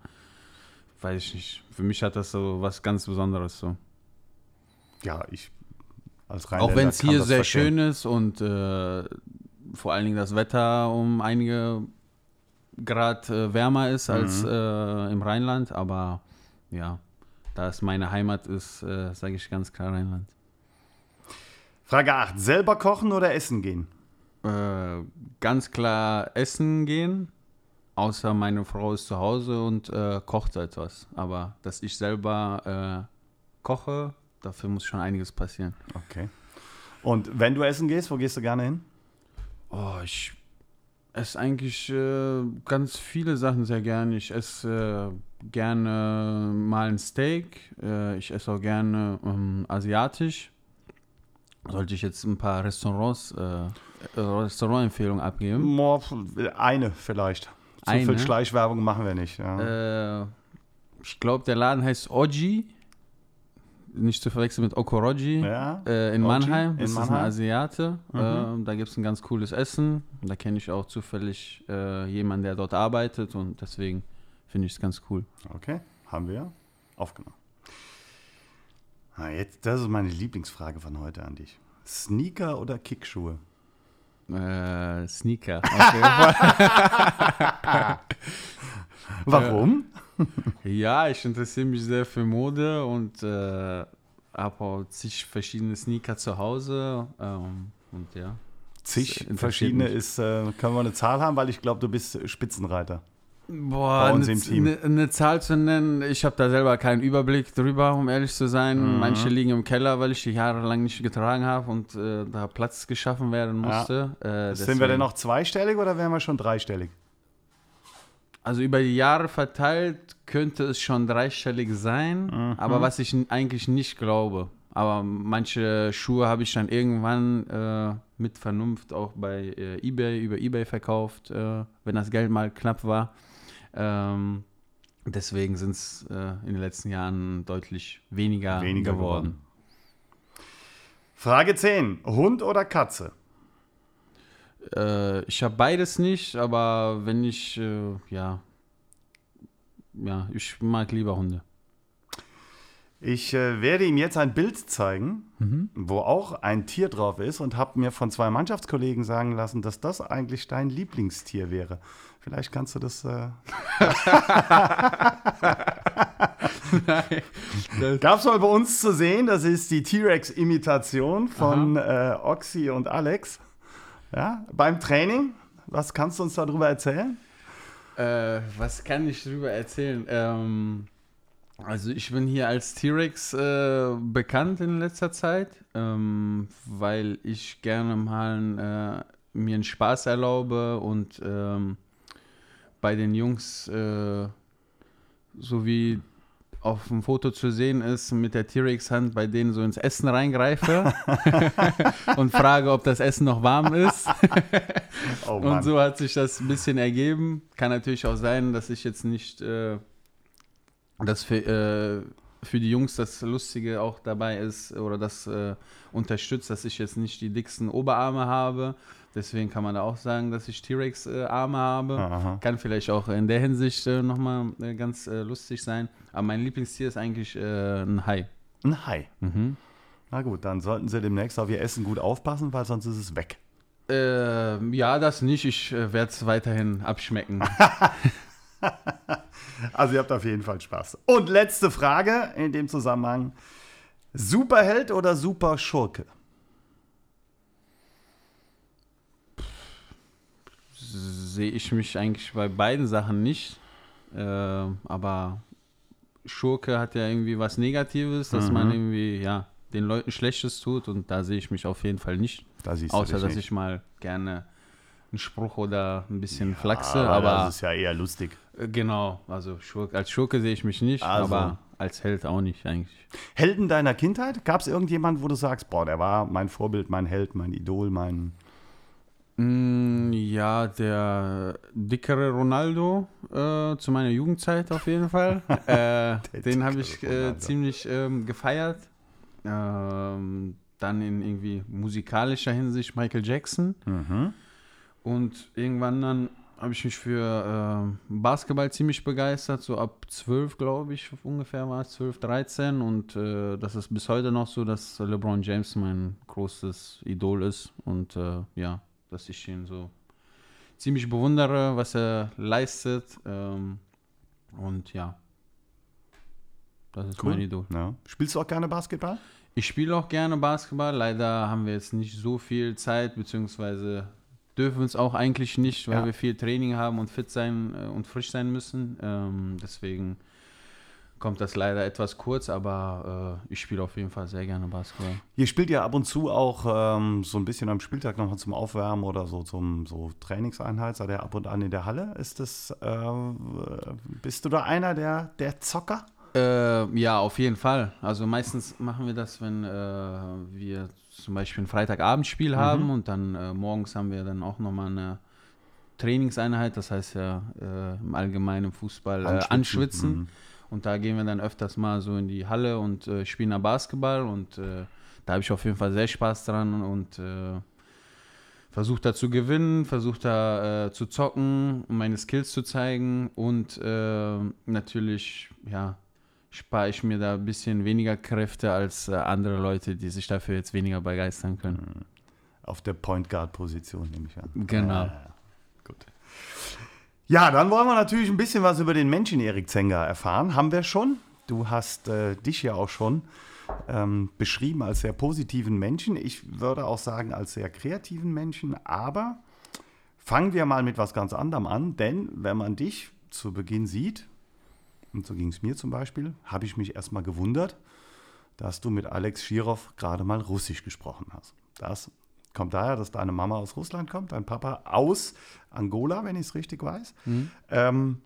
weiß ich nicht, für mich hat das so was ganz Besonderes so. Ja, ich als Auch Rheinländer wenn es hier sehr verstehen. schön ist und äh, vor allen Dingen das Wetter um einige Grad äh, wärmer ist als Mhm. äh, im Rheinland, aber ja, da es meine Heimat ist, äh, sage ich ganz klar Rheinland. Frage 8. Selber kochen oder essen gehen? Äh, ganz klar essen gehen, außer meine Frau ist zu Hause und äh, kocht etwas. Aber dass ich selber koche, dafür muss schon einiges passieren. Okay. Und wenn du essen gehst, wo gehst du gerne hin? Oh, ich esse eigentlich äh, ganz viele Sachen sehr gerne. Ich esse äh, gerne mal ein Steak. Äh, ich esse auch gerne ähm, asiatisch. Sollte ich jetzt ein paar Restaurants, äh, Restaurantempfehlungen abgeben? Eine vielleicht. Zu Eine? viel Schleichwerbung machen wir nicht. Ja. Äh, ich glaube, der Laden heißt Oji. Nicht zu verwechseln mit Okoroji. ja. Äh, in Mannheim. in Das ist ein Mannheim. Asiate. Mhm. Äh, da gibt es ein ganz cooles Essen. Da kenne ich auch zufällig äh, jemanden, der dort arbeitet. Und deswegen finde ich es ganz cool. Okay, haben wir aufgenommen. Ah, jetzt, das ist meine Lieblingsfrage von heute an dich. Sneaker oder Kickschuhe? Äh, Sneaker. Warum? ja, ich interessiere mich sehr für Mode und äh, habe auch zig verschiedene Sneaker zu Hause. Ähm, und ja. Zig verschiedene mich. ist, äh, können wir eine Zahl haben, weil ich glaube, du bist Spitzenreiter. Boah, eine, eine Zahl zu nennen, ich habe da selber keinen Überblick drüber, um ehrlich zu sein. Mhm. Manche liegen im Keller, weil ich die jahrelang nicht getragen habe und äh, da Platz geschaffen werden Ja. musste. Äh, Sind wir denn noch zweistellig oder wären wir schon dreistellig? Also über die Jahre verteilt könnte es schon dreistellig sein, Mhm. aber was ich eigentlich nicht glaube. Aber manche Schuhe habe ich dann irgendwann äh, mit Vernunft auch bei äh, eBay, über eBay verkauft, äh, wenn das Geld mal knapp war. Ähm, deswegen sind es äh, in den letzten Jahren deutlich weniger, Weniger geworden. Frage 10. Hund oder Katze? Äh, ich habe beides nicht, aber wenn ich, äh, ja, ja, ich mag lieber Hunde. Ich äh, werde ihm jetzt ein Bild zeigen, Mhm. wo auch ein Tier drauf ist und habe mir von zwei Mannschaftskollegen sagen lassen, dass das eigentlich dein Lieblingstier wäre. Vielleicht kannst du das. Äh Gab es mal bei uns zu sehen, das ist die T-Rex-Imitation von äh, Oxy und Alex. Ja, beim Training. Was kannst du uns darüber erzählen? Äh, was kann ich darüber erzählen? Ähm, also ich bin hier als T-Rex äh, bekannt in letzter Zeit, ähm, weil ich gerne mal äh, mir einen Spaß erlaube und ähm, bei den Jungs äh, so wie auf dem Foto zu sehen ist, mit der T-Rex-Hand bei denen so ins Essen reingreife und frage, ob das Essen noch warm ist. oh und so hat sich das ein bisschen ergeben. Kann natürlich auch sein, dass ich jetzt nicht äh, das für, äh, für die Jungs das Lustige auch dabei ist oder das äh, unterstützt, dass ich jetzt nicht die dicksten Oberarme habe. Deswegen kann man da auch sagen, dass ich T-Rex-Arme habe. Aha. Kann vielleicht auch in der Hinsicht äh, nochmal äh, ganz äh, lustig sein. Aber mein Lieblingstier ist eigentlich äh, ein Hai. Ein Hai? Mhm. Na gut, dann sollten Sie demnächst auf Ihr Essen gut aufpassen, weil sonst ist es weg. Äh, ja, das nicht. Ich äh, werde es weiterhin abschmecken. also ihr habt auf jeden Fall Spaß. Und letzte Frage in dem Zusammenhang. Superheld oder Superschurke? Sehe ich mich eigentlich bei beiden Sachen nicht. Äh, aber Schurke hat ja irgendwie was Negatives, dass mhm. man irgendwie, ja, den Leuten Schlechtes tut und da sehe ich mich auf jeden Fall nicht. Da Außer, dass nicht. ich mal gerne einen Spruch oder ein bisschen ja, flachse, aber, aber. Das ist ja eher lustig. Äh, genau, also Schurke, als Schurke sehe ich mich nicht, also. aber als Held auch nicht eigentlich. Helden deiner Kindheit? Gab es irgendjemanden, wo du sagst, boah, der war mein Vorbild, mein Held, mein Idol, mein. Mm, ja, der dickere Ronaldo äh, zu meiner Jugendzeit auf jeden Fall. äh, den habe ich äh, ziemlich ähm, gefeiert. Ähm, dann in irgendwie musikalischer Hinsicht Michael Jackson. Mhm. Und irgendwann dann habe ich mich für äh, Basketball ziemlich begeistert, so ab 12, glaube ich, ungefähr war es, 12, 13. Und äh, das ist bis heute noch so, dass LeBron James mein großes Idol ist. Und äh, ja, dass ich ihn so ziemlich bewundere, was er leistet. Ähm, und ja, das ist cool. mein Idol. Ja. Spielst du auch gerne Basketball? Ich spiele auch gerne Basketball. Leider haben wir jetzt nicht so viel Zeit, beziehungsweise dürfen wir es auch eigentlich nicht, weil ja. wir viel Training haben und fit sein äh, und frisch sein müssen. Ähm, deswegen kommt das leider etwas kurz, aber äh, ich spiele auf jeden Fall sehr gerne Basketball. Ihr spielt ja ab und zu auch ähm, so ein bisschen am Spieltag nochmal zum Aufwärmen oder so zum so Trainingseinheit, seid ihr ab und an in der Halle? Ist das, äh, bist du da einer der, der Zocker? Äh, ja, auf jeden Fall. Also meistens machen wir das, wenn äh, wir zum Beispiel ein Freitagabendspiel mhm. haben und dann äh, morgens haben wir dann auch nochmal eine Trainingseinheit, das heißt ja äh, im allgemeinen Fußball anschwitzen. anschwitzen. Mhm. Und da gehen wir dann öfters mal so in die Halle und äh, spielen da Basketball. Und äh, da habe ich auf jeden Fall sehr Spaß dran und äh, versuche da zu gewinnen, versuche da äh, zu zocken, um meine Skills zu zeigen. Und äh, natürlich, ja, spare ich mir da ein bisschen weniger Kräfte als äh, andere Leute, die sich dafür jetzt weniger begeistern können. Mhm. Auf der Point Guard Position nehme ich an. Genau. Ah, gut. Ja, dann wollen wir natürlich ein bisschen was über den Menschen Erik Zenger erfahren. Haben wir schon. Du hast äh, dich ja auch schon ähm, beschrieben als sehr positiven Menschen. Ich würde auch sagen als sehr kreativen Menschen. Aber fangen wir mal mit was ganz anderem an. Denn wenn man dich zu Beginn sieht, und so ging es mir zum Beispiel, habe ich mich erstmal gewundert, dass du mit Alex Schirov gerade mal Russisch gesprochen hast. Das kommt daher, dass deine Mama aus Russland kommt, dein Papa aus Angola, wenn ich es richtig weiß. Mhm. Ähm,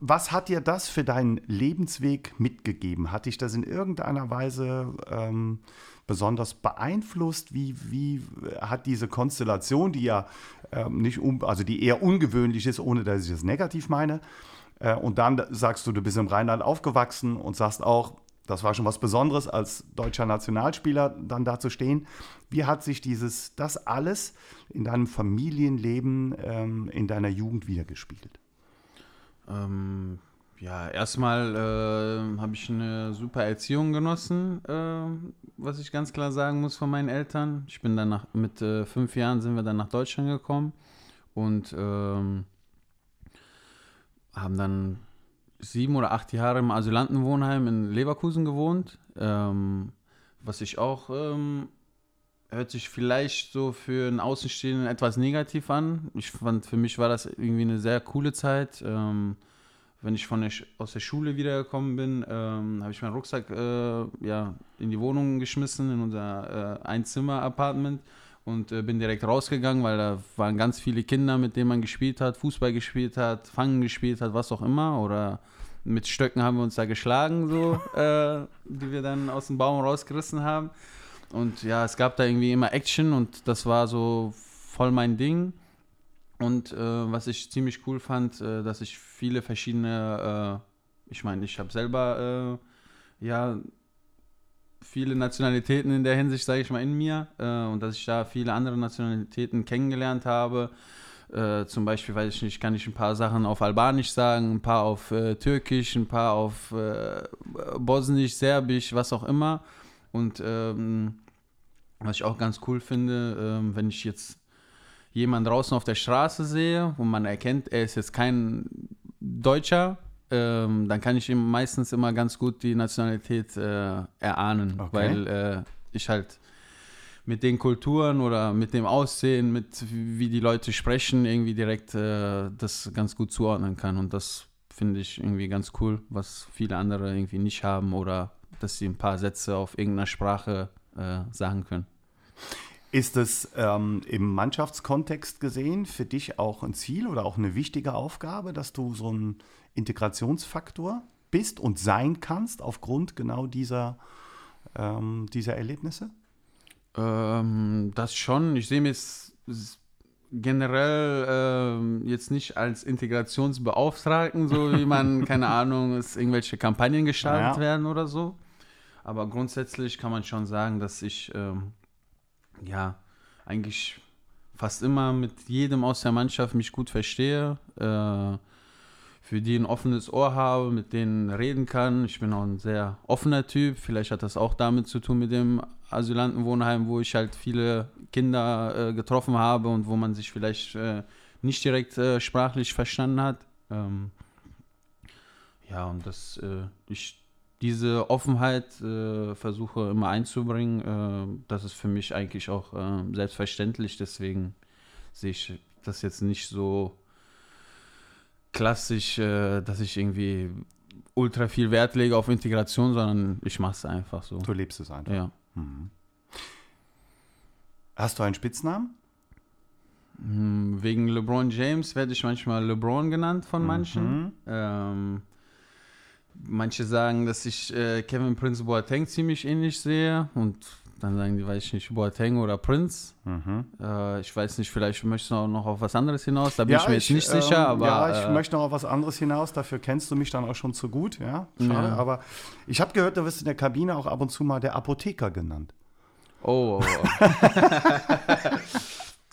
was hat dir das für deinen Lebensweg mitgegeben? Hat dich das in irgendeiner Weise ähm, besonders beeinflusst? Wie, wie hat diese Konstellation, die ja ähm, nicht, um, also die eher ungewöhnlich ist, ohne dass ich das negativ meine, äh, und dann sagst du, du bist im Rheinland aufgewachsen und sagst auch, das war schon was Besonderes, als deutscher Nationalspieler dann da zu stehen. Wie hat sich dieses, das alles in deinem Familienleben, ähm, in deiner Jugend wiedergespiegelt? Ähm, ja, erstmal äh, habe ich eine super Erziehung genossen, äh, was ich ganz klar sagen muss von meinen Eltern. Ich bin dann mit äh, fünf Jahren sind wir dann nach Deutschland gekommen und ähm, haben dann sieben oder acht Jahre im Asylantenwohnheim in Leverkusen gewohnt. Ähm, was ich auch ähm, hört sich vielleicht so für einen Außenstehenden etwas negativ an. Ich fand, für mich war das irgendwie eine sehr coole Zeit. Ähm, wenn ich von der, aus der Schule wiedergekommen bin, ähm, habe ich meinen Rucksack äh, ja, in die Wohnung geschmissen, in unser äh, Einzimmer-Apartment und äh, bin direkt rausgegangen, weil da waren ganz viele Kinder, mit denen man gespielt hat, Fußball gespielt hat, Fangen gespielt hat, was auch immer oder mit Stöcken haben wir uns da geschlagen, so, äh, die wir dann aus dem Baum rausgerissen haben. Und ja, es gab da irgendwie immer Action und das war so voll mein Ding. Und äh, was ich ziemlich cool fand, äh, dass ich viele verschiedene, äh, ich meine, ich habe selber äh, ja viele Nationalitäten in der Hinsicht, sage ich mal, in mir äh, und dass ich da viele andere Nationalitäten kennengelernt habe. Äh, zum Beispiel, weiß ich nicht, kann ich ein paar Sachen auf Albanisch sagen, ein paar auf Türkisch, ein paar auf Bosnisch, Serbisch, was auch immer. Und ähm, was ich auch ganz cool finde, ähm, wenn ich jetzt jemanden draußen auf der Straße sehe, wo man erkennt, er ist jetzt kein Deutscher, ähm, dann kann ich ihm meistens immer ganz gut die Nationalität äh, erahnen, okay. weil äh, ich halt mit den Kulturen oder mit dem Aussehen, mit wie die Leute sprechen, irgendwie direkt äh, das ganz gut zuordnen kann. Und das finde ich irgendwie ganz cool, was viele andere irgendwie nicht haben oder dass sie ein paar Sätze auf irgendeiner Sprache äh, sagen können. Ist es ähm, im Mannschaftskontext gesehen für dich auch ein Ziel oder auch eine wichtige Aufgabe, dass du so ein Integrationsfaktor bist und sein kannst aufgrund genau dieser, ähm, dieser Erlebnisse? Ähm, das schon. Ich sehe mich generell ähm, jetzt nicht als Integrationsbeauftragten, so wie man, keine Ahnung, es irgendwelche Kampagnen gestartet ja. werden oder so. Aber grundsätzlich kann man schon sagen, dass ich ähm, ja eigentlich fast immer mit jedem aus der Mannschaft mich gut verstehe, äh, für die ein offenes Ohr habe, mit denen reden kann. Ich bin auch ein sehr offener Typ. Vielleicht hat das auch damit zu tun mit dem Asylantenwohnheim, wo ich halt viele Kinder äh, getroffen habe und wo man sich vielleicht äh, nicht direkt äh, sprachlich verstanden hat. Ähm, ja, und das, äh, ich diese Offenheit äh, versuche immer einzubringen. Äh, das ist für mich eigentlich auch selbstverständlich. Deswegen sehe ich das jetzt nicht so klassisch, äh, dass ich irgendwie ultra viel Wert lege auf Integration, sondern ich mache es einfach so. Du lebst es einfach. Ja. Mhm. Hast du einen Spitznamen? Hm, wegen LeBron James werde ich manchmal LeBron genannt von manchen. Mhm. Ähm, Manche sagen, dass ich äh, Kevin Prince Boateng ziemlich ähnlich sehe und dann sagen die, weiß ich nicht, Boateng oder Prince. Mhm. Äh, ich weiß nicht, vielleicht möchtest du auch noch auf was anderes hinaus. Da bin ja, ich mir jetzt nicht ähm, sicher. Aber, ja, ich äh, möchte noch auf was anderes hinaus. Dafür kennst du mich dann auch schon zu gut. Ja, schade. Ja. Aber ich habe gehört, du wirst in der Kabine auch ab und zu mal der Apotheker genannt. Oh. oh, oh.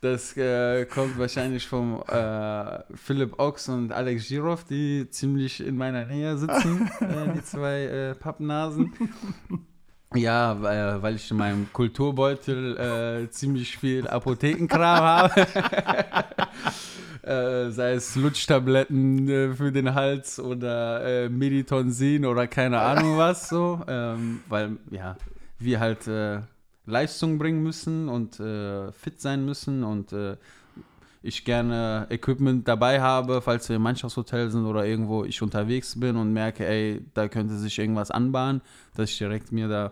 Das äh, kommt wahrscheinlich vom äh, Philipp Ochs und Alex Giroff, die ziemlich in meiner Nähe sitzen, äh, die zwei äh, Pappnasen. Ja, äh, weil ich in meinem Kulturbeutel äh, ziemlich viel Apothekenkram habe. sei es Lutschtabletten für den Hals oder Meditonsin oder keine Ahnung was so. Ähm, weil, ja, wir halt Leistung bringen müssen und äh, fit sein müssen und äh, ich gerne Equipment dabei habe, falls wir im Mannschaftshotel sind oder irgendwo ich unterwegs bin und merke, ey, da könnte sich irgendwas anbahnen, dass ich direkt mir da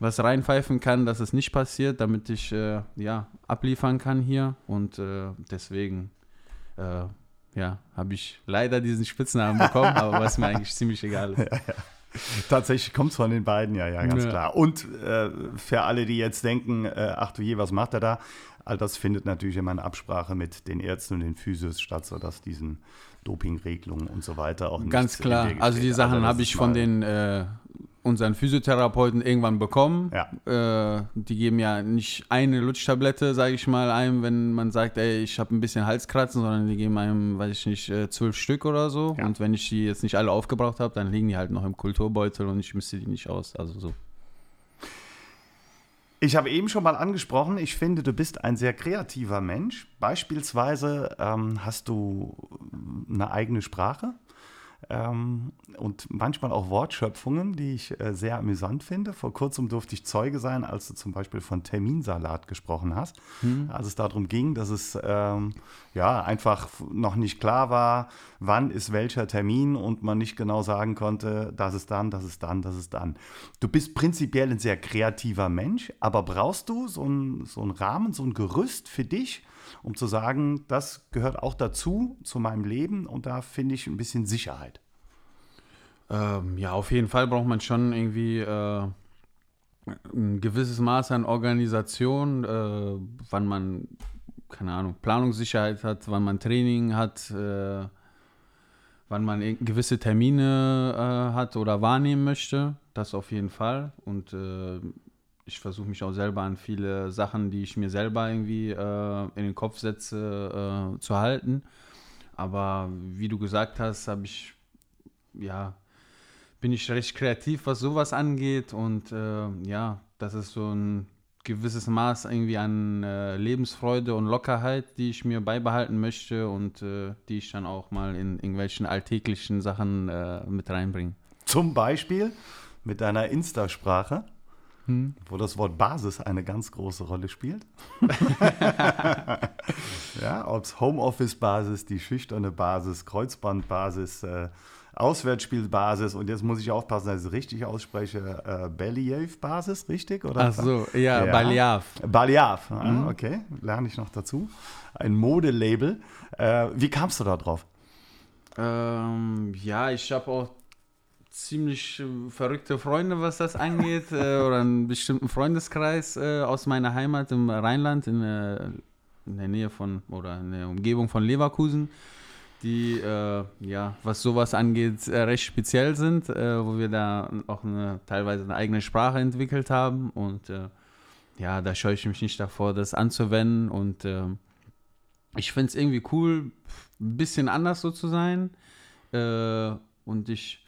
was reinpfeifen kann, dass es nicht passiert, damit ich äh, ja abliefern kann hier und äh, deswegen äh, ja, habe ich leider diesen Spitznamen bekommen, aber was mir eigentlich ziemlich egal ist. Ja, ja. Tatsächlich kommt es von den beiden, ja, ja, ganz ja. klar. Und äh, für alle, die jetzt denken, äh, ach du je, was macht er da? All das findet natürlich immer in Absprache mit den Ärzten und den Physios statt, sodass diesen Dopingregelungen und so weiter auch nicht Ganz klar. Also die Sachen also habe ich von den äh, unseren Physiotherapeuten irgendwann bekommen. Ja. Äh, die geben ja nicht eine Lutschtablette, sage ich mal, einem, wenn man sagt, ey, ich habe ein bisschen Halskratzen, sondern die geben einem, weiß ich nicht, äh, zwölf Stück oder so. Ja. Und wenn ich die jetzt nicht alle aufgebraucht habe, dann liegen die halt noch im Kulturbeutel und ich misste die nicht aus. Also so. Ich habe eben schon mal angesprochen, ich finde, du bist ein sehr kreativer Mensch. Beispielsweise ähm, hast du eine eigene Sprache ähm, und manchmal auch Wortschöpfungen, die ich äh, sehr amüsant finde. Vor kurzem durfte ich Zeuge sein, als du zum Beispiel von Terminsalat gesprochen hast, hm. als es darum ging, dass es ähm, ja einfach noch nicht klar war, wann ist welcher Termin und man nicht genau sagen konnte, das ist dann, das ist dann, das ist dann. Du bist prinzipiell ein sehr kreativer Mensch, aber brauchst du so einen so Rahmen, so ein Gerüst für dich? Um zu sagen, das gehört auch dazu, zu meinem Leben und da finde ich ein bisschen Sicherheit. Ähm, ja, auf jeden Fall braucht man schon irgendwie äh, ein gewisses Maß an Organisation, äh, wann man, keine Ahnung, Planungssicherheit hat, wann man Training hat, äh, wann man gewisse Termine äh, hat oder wahrnehmen möchte. Das auf jeden Fall. Und äh, ich versuche mich auch selber an viele Sachen, die ich mir selber irgendwie äh, in den Kopf setze, zu halten. Aber wie du gesagt hast, habe ich ja bin ich recht kreativ, was sowas angeht. Und äh, ja, das ist so ein gewisses Maß irgendwie an äh, Lebensfreude und Lockerheit, die ich mir beibehalten möchte und äh, die ich dann auch mal in irgendwelchen alltäglichen Sachen äh, mit reinbringe. Zum Beispiel mit deiner Insta-Sprache, hm. wo das Wort Basis eine ganz große Rolle spielt. ja, ob es Homeoffice-Basis, die schüchterne Basis, Kreuzbandbasis, äh, Auswärtsspielbasis und jetzt muss ich aufpassen, dass ich es richtig ausspreche. Äh, Believ-Basis, richtig? Oder? Ach so, ja, ja. Baliav. Baliav, ah, mhm. okay, lerne ich noch dazu. Ein Modelabel. Äh, wie kamst du da drauf? Ähm, ja, ich habe auch ziemlich äh, verrückte Freunde, was das angeht, äh, oder einen bestimmten Freundeskreis äh, aus meiner Heimat im Rheinland, in, in der Nähe von, oder in der Umgebung von Leverkusen die, äh, ja, was sowas angeht, äh, recht speziell sind, äh, wo wir da auch eine, teilweise eine eigene Sprache entwickelt haben. Und äh, ja, da scheue ich mich nicht davor, das anzuwenden. Und äh, ich finde es irgendwie cool, ein bisschen anders so zu sein. Äh, und ich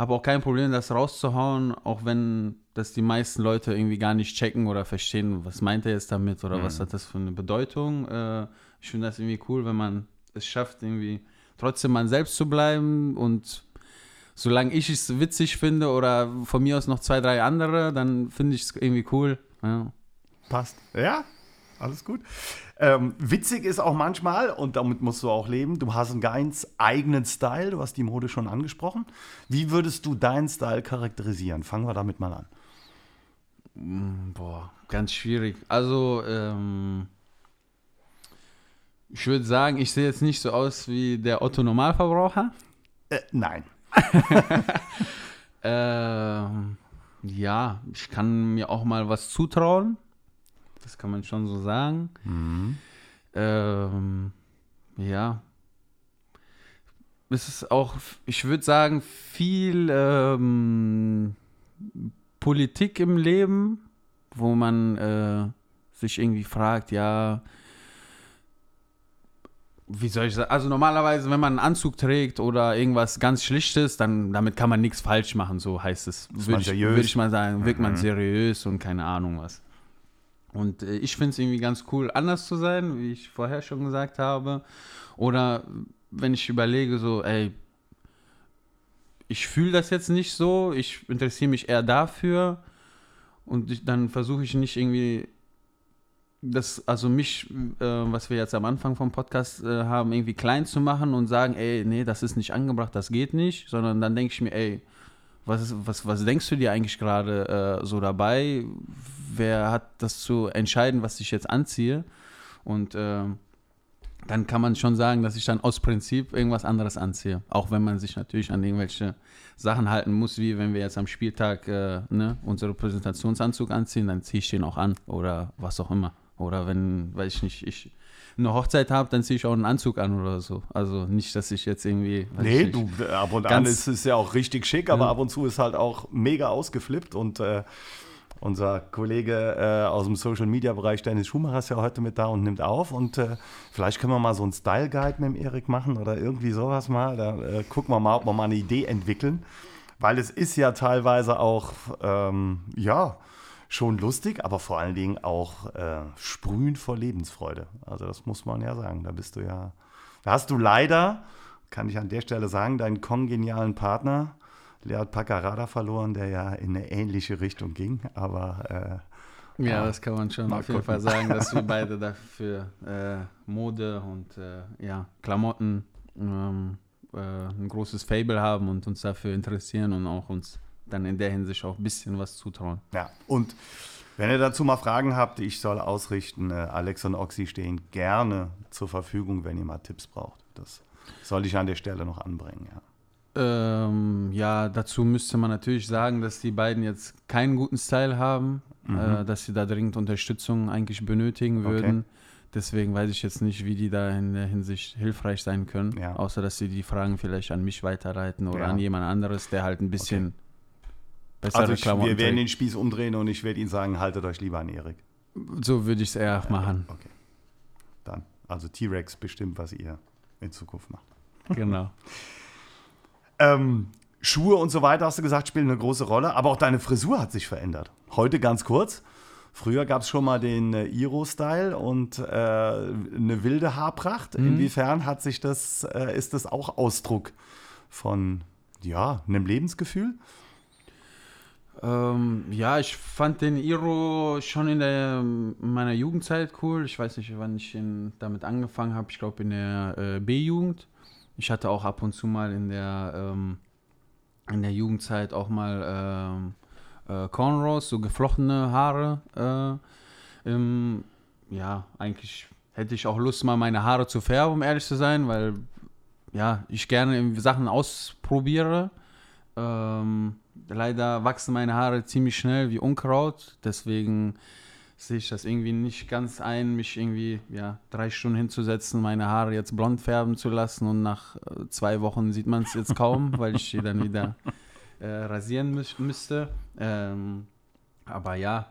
habe auch kein Problem, das rauszuhauen, auch wenn das die meisten Leute irgendwie gar nicht checken oder verstehen, was meint er jetzt damit oder mhm. was hat das für eine Bedeutung. ich finde das irgendwie cool, wenn man es schafft, irgendwie trotzdem man selbst zu bleiben und solange ich es witzig finde oder von mir aus noch zwei, drei andere, dann finde ich es irgendwie cool. Ja. Passt. Ja, alles gut. Ähm, witzig ist auch manchmal, und damit musst du auch leben, du hast einen ganz eigenen Style, du hast die Mode schon angesprochen. Wie würdest du deinen Style charakterisieren? Fangen wir damit mal an. Mm, boah, ganz schwierig. Also, ähm, ich würde sagen, ich sehe jetzt nicht so aus wie der Otto Normalverbraucher. Äh, nein. ähm, ja, ich kann mir auch mal was zutrauen. Das kann man schon so sagen. Mhm. Ähm, ja. Es ist auch, ich würde sagen, viel ähm, Politik im Leben, wo man äh, sich irgendwie fragt, ja, wie soll ich sagen, also normalerweise, wenn man einen Anzug trägt oder irgendwas ganz Schlichtes, dann damit kann man nichts falsch machen, so heißt es. Würde ich, würd ich, mal sagen, wirkt mhm. man seriös und keine Ahnung was. Und äh, ich finde es irgendwie ganz cool, anders zu sein, wie ich vorher schon gesagt habe. Oder wenn ich überlege, so, ey, ich fühle das jetzt nicht so, ich interessiere mich eher dafür und ich, dann versuche ich nicht irgendwie das, also mich, äh, was wir jetzt am Anfang vom Podcast äh, haben, irgendwie klein zu machen und sagen, ey, nee, das ist nicht angebracht, das geht nicht, sondern dann denke ich mir, ey, was, was, was denkst du dir eigentlich gerade äh, so dabei? Wer hat das zu entscheiden, was ich jetzt anziehe? Und äh, dann kann man schon sagen, dass ich dann aus Prinzip irgendwas anderes anziehe. Auch wenn man sich natürlich an irgendwelche Sachen halten muss, wie wenn wir jetzt am Spieltag äh, ne, unseren Präsentationsanzug anziehen, dann ziehe ich den auch an oder was auch immer. Oder wenn, weiß ich nicht, ich eine Hochzeit habe, dann ziehe ich auch einen Anzug an oder so. Also nicht, dass ich jetzt irgendwie. Nee, du, ab und an ist es ja auch richtig schick, aber ja. ab und zu ist halt auch mega ausgeflippt und äh, unser Kollege äh, aus dem Social Media Bereich, Dennis Schumacher, ist ja heute mit da und nimmt auf. Und äh, vielleicht können wir mal so einen Style Guide mit dem Erik machen oder irgendwie sowas mal. Da äh, gucken wir mal, ob wir mal eine Idee entwickeln. Weil es ist ja teilweise auch, ähm, ja, schon lustig, aber vor allen Dingen auch äh, sprühend vor Lebensfreude. Also das muss man ja sagen. Da bist du ja, da hast du leider, kann ich an der Stelle sagen, deinen kongenialen Partner, Lead Paccarada, verloren, der ja in eine ähnliche Richtung ging. Aber äh, ja, das kann man schon auf jeden Fall sagen, dass wir beide dafür äh, Mode und äh, ja, Klamotten ähm, äh, ein großes Fable haben und uns dafür interessieren und auch uns dann in der Hinsicht auch ein bisschen was zutrauen. Ja, und wenn ihr dazu mal Fragen habt, ich soll ausrichten, äh, Alex und Oxy stehen gerne zur Verfügung, wenn ihr mal Tipps braucht. Das sollte ich an der Stelle noch anbringen, ja. Ähm, ja, dazu müsste man natürlich sagen, dass die beiden jetzt keinen guten Style haben, mhm. äh, dass sie da dringend Unterstützung eigentlich benötigen würden. Okay. Deswegen weiß ich jetzt nicht, wie die da in der Hinsicht hilfreich sein können, ja. außer dass sie die Fragen vielleicht an mich weiterleiten oder ja. an jemand anderes, der halt ein bisschen okay. Bessere also ich, Wir werden den Spieß umdrehen und ich werde Ihnen sagen, haltet euch lieber an Erik. So würde ich es eher machen. Okay. Dann, also T-Rex bestimmt, was ihr in Zukunft macht. Genau. ähm, Schuhe und so weiter, hast du gesagt, spielen eine große Rolle, aber auch deine Frisur hat sich verändert. Heute ganz kurz. Früher gab es schon mal den äh, Iro-Style und äh, eine wilde Haarpracht. Mhm. Inwiefern hat sich das, äh, ist das auch Ausdruck von ja, einem Lebensgefühl? Ähm, ja, ich fand den Iro schon in, der, in meiner Jugendzeit cool. Ich weiß nicht, wann ich in, damit angefangen habe. Ich glaube in der äh, B-Jugend. Ich hatte auch ab und zu mal in der, ähm, in der Jugendzeit auch mal ähm, äh, Cornrows, so geflochtene Haare. Äh, im, ja, eigentlich hätte ich auch Lust, mal meine Haare zu färben, um ehrlich zu sein, weil ja, ich gerne Sachen ausprobiere. Ähm, leider wachsen meine Haare ziemlich schnell wie Unkraut, deswegen sehe ich das irgendwie nicht ganz ein, mich irgendwie ja, drei Stunden hinzusetzen, meine Haare jetzt blond färben zu lassen und nach äh, zwei Wochen sieht man es jetzt kaum, weil ich sie dann wieder äh, rasieren mü müsste. Ähm, aber ja,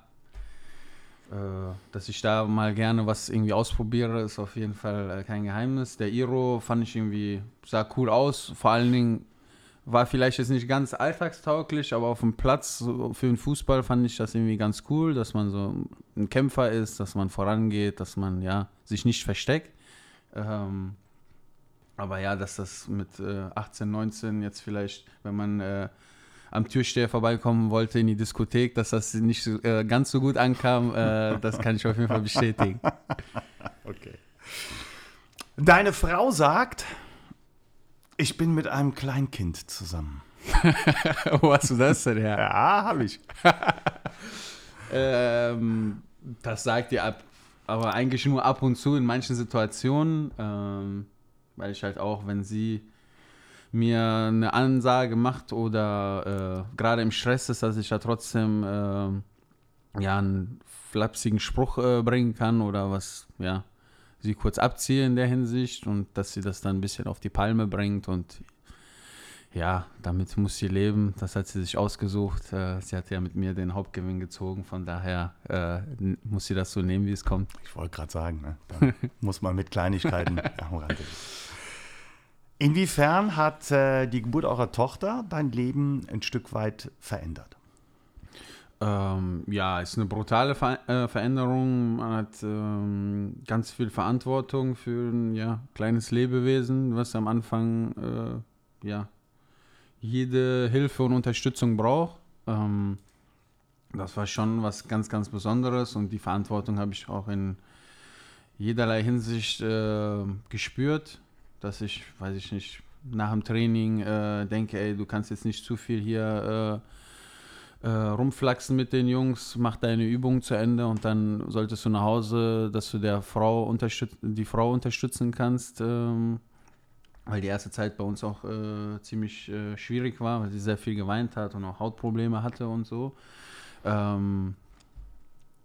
äh, dass ich da mal gerne was irgendwie ausprobiere, ist auf jeden Fall äh, kein Geheimnis. Der Iro fand ich irgendwie, sah cool aus, vor allen Dingen war vielleicht jetzt nicht ganz alltagstauglich, aber auf dem Platz für den Fußball fand ich das irgendwie ganz cool, dass man so ein Kämpfer ist, dass man vorangeht, dass man ja sich nicht versteckt. Ähm, aber ja, dass das mit äh, 18, 19 jetzt vielleicht, wenn man äh, am Türsteher vorbeikommen wollte in die Diskothek, dass das nicht äh, ganz so gut ankam, äh, das kann ich auf jeden Fall bestätigen. Okay. Deine Frau sagt, ich bin mit einem Kleinkind zusammen. Wo hast du das denn her? Ja, habe ich. ähm, das sagt ihr ab, aber eigentlich nur ab und zu in manchen Situationen, ähm, weil ich halt auch, wenn sie mir eine Ansage macht oder äh, gerade im Stress ist, dass ich da trotzdem äh, ja einen flapsigen Spruch äh, bringen kann oder was, ja, sie kurz abziehe in der Hinsicht und dass sie das dann ein bisschen auf die Palme bringt und ja, damit muss sie leben. Das hat sie sich ausgesucht. Äh, sie hat ja mit mir den Hauptgewinn gezogen. Von daher äh, muss sie das so nehmen, wie es kommt. Ich wollte gerade sagen, ne? da muss man mit Kleinigkeiten am Rande. Inwiefern hat äh, die Geburt eurer Tochter dein Leben ein Stück weit verändert? Ähm, ja, ist eine brutale Ver äh, Veränderung. Man hat ähm, ganz viel Verantwortung für ein ja, kleines Lebewesen, was am Anfang äh, ja, jede Hilfe und Unterstützung braucht. Ähm, das war schon was ganz, ganz Besonderes und die Verantwortung habe ich auch in jederlei Hinsicht äh, gespürt, dass ich, weiß ich nicht, nach dem Training äh, denke, ey, du kannst jetzt nicht zu viel hier äh, rumflaxen mit den Jungs, mach deine Übung zu Ende und dann solltest du nach Hause, dass du der Frau die Frau unterstützen kannst, ähm, weil die erste Zeit bei uns auch äh, ziemlich äh, schwierig war, weil sie sehr viel geweint hat und auch Hautprobleme hatte und so. Ähm,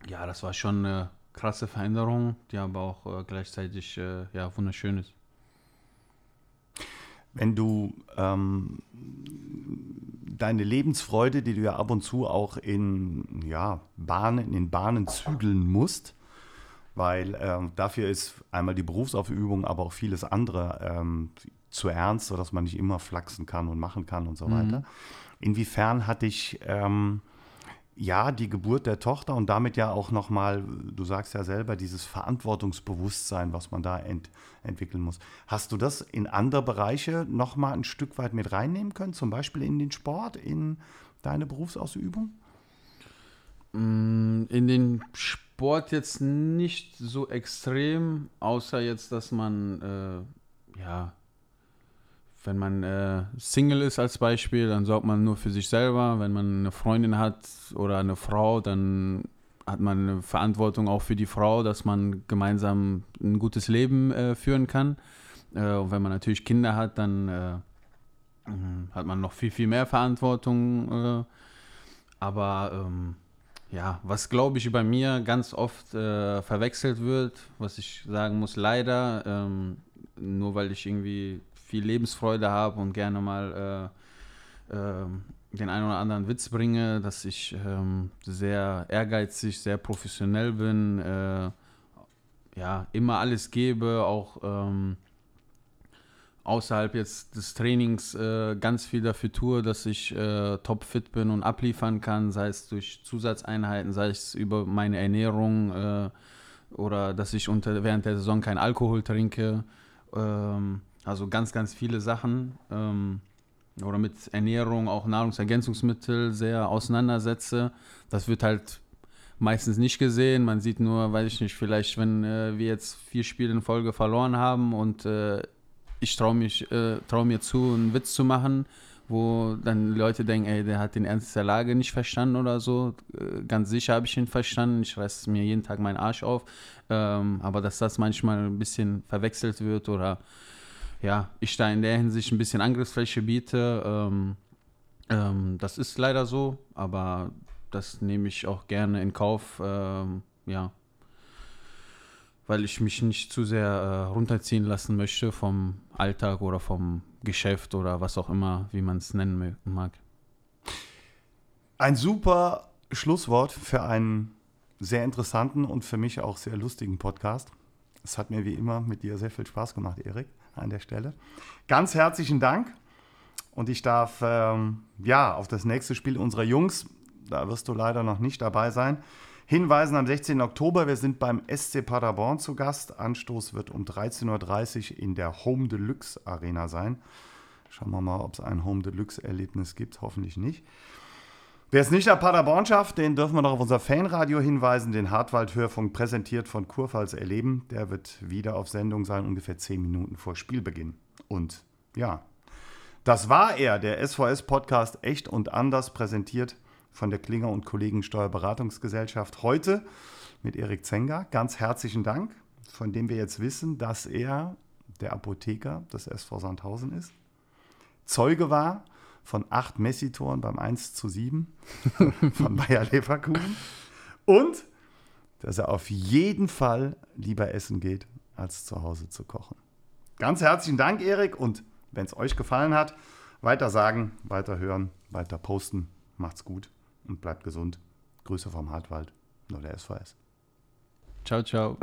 ja, das war schon eine krasse Veränderung, die aber auch äh, gleichzeitig äh, ja, wunderschön ist. Wenn du ähm, deine Lebensfreude, die du ja ab und zu auch in ja, Bahnen, in Bahnen zügeln musst, weil ähm, dafür ist einmal die Berufsaufübung, aber auch vieles andere ähm, zu ernst, sodass man nicht immer flachsen kann und machen kann und so mhm. weiter. Inwiefern hat dich ähm, ja, die Geburt der Tochter und damit ja auch nochmal, du sagst ja selber, dieses Verantwortungsbewusstsein, was man da ent entwickeln muss. Hast du das in andere Bereiche nochmal ein Stück weit mit reinnehmen können, zum Beispiel in den Sport, in deine Berufsausübung? Mm, in den Sport jetzt nicht so extrem, außer jetzt, dass man äh, ja wenn man äh, Single ist als Beispiel, dann sorgt man nur für sich selber. Wenn man eine Freundin hat oder eine Frau, dann hat man eine Verantwortung auch für die Frau, dass man gemeinsam ein gutes Leben äh, führen kann. Äh, und wenn man natürlich Kinder hat, dann äh, ähm, hat man noch viel, viel mehr Verantwortung. Äh, aber ähm, ja, was glaube ich bei mir ganz oft äh, verwechselt wird, was ich sagen muss, leider, ähm, nur weil ich irgendwie viel Lebensfreude habe und gerne mal äh, äh, den einen oder anderen Witz bringe, dass ich ähm, sehr ehrgeizig, sehr professionell bin, äh, ja, immer alles gebe, auch ähm, außerhalb jetzt des Trainings äh, ganz viel dafür tue, dass ich äh, topfit bin und abliefern kann, sei es durch Zusatzeinheiten, sei es über meine Ernährung äh, oder dass ich unter, während der Saison kein Alkohol trinke. Ähm, also ganz, ganz viele Sachen. Ähm, oder mit Ernährung, auch Nahrungsergänzungsmittel sehr auseinandersetze. Das wird halt meistens nicht gesehen. Man sieht nur, weiß ich nicht, vielleicht, wenn äh, wir jetzt vier Spiele in Folge verloren haben und äh, ich traue äh, trau mir zu, einen Witz zu machen, wo dann Leute denken, ey, der hat den Ernst der Lage nicht verstanden oder so. Äh, ganz sicher habe ich ihn verstanden. Ich reiße mir jeden Tag meinen Arsch auf. Ähm, aber dass das manchmal ein bisschen verwechselt wird oder ja, ich da in der Hinsicht ein bisschen Angriffsfläche biete, ähm, ähm, das ist leider so, aber das nehme ich auch gerne in Kauf. Ähm, ja, weil ich mich nicht zu sehr äh, runterziehen lassen möchte vom Alltag oder vom Geschäft oder was auch immer, wie man es nennen mag. Ein super Schlusswort für einen sehr interessanten und für mich auch sehr lustigen Podcast. Es hat mir wie immer mit dir sehr viel Spaß gemacht, Erik, an der Stelle. Ganz herzlichen Dank. Und ich darf ähm, ja auf das nächste Spiel unserer Jungs, da wirst du leider noch nicht dabei sein, hinweisen am 16. Oktober. Wir sind beim SC Paderborn zu Gast. Anstoß wird um 13.30 Uhr in der Home Deluxe Arena sein. Schauen wir mal, ob es ein Home Deluxe-Erlebnis gibt. Hoffentlich nicht. Wer es nicht nach Paderborn schafft, den dürfen wir noch auf unser Fanradio hinweisen, den Hartwald-Hörfunk präsentiert von Kurpfalz Erleben. Der wird wieder auf Sendung sein, ungefähr 10 Minuten vor Spielbeginn. Und ja, das war er, der SVS-Podcast Echt und Anders, präsentiert von der Klinger und Kollegen Steuerberatungsgesellschaft. Heute mit Erik Zenger. Ganz herzlichen Dank, von dem wir jetzt wissen, dass er der Apotheker des SV Sandhausen ist. Zeuge war von acht Messi-Toren beim 1 zu 7 von Bayer Leverkusen. Und dass er auf jeden Fall lieber essen geht, als zu Hause zu kochen. Ganz herzlichen Dank, Erik. Und wenn es euch gefallen hat, weiter sagen, weiter hören, weiter posten. Macht's gut und bleibt gesund. Grüße vom Hartwald, nur der SVS. Ciao, ciao.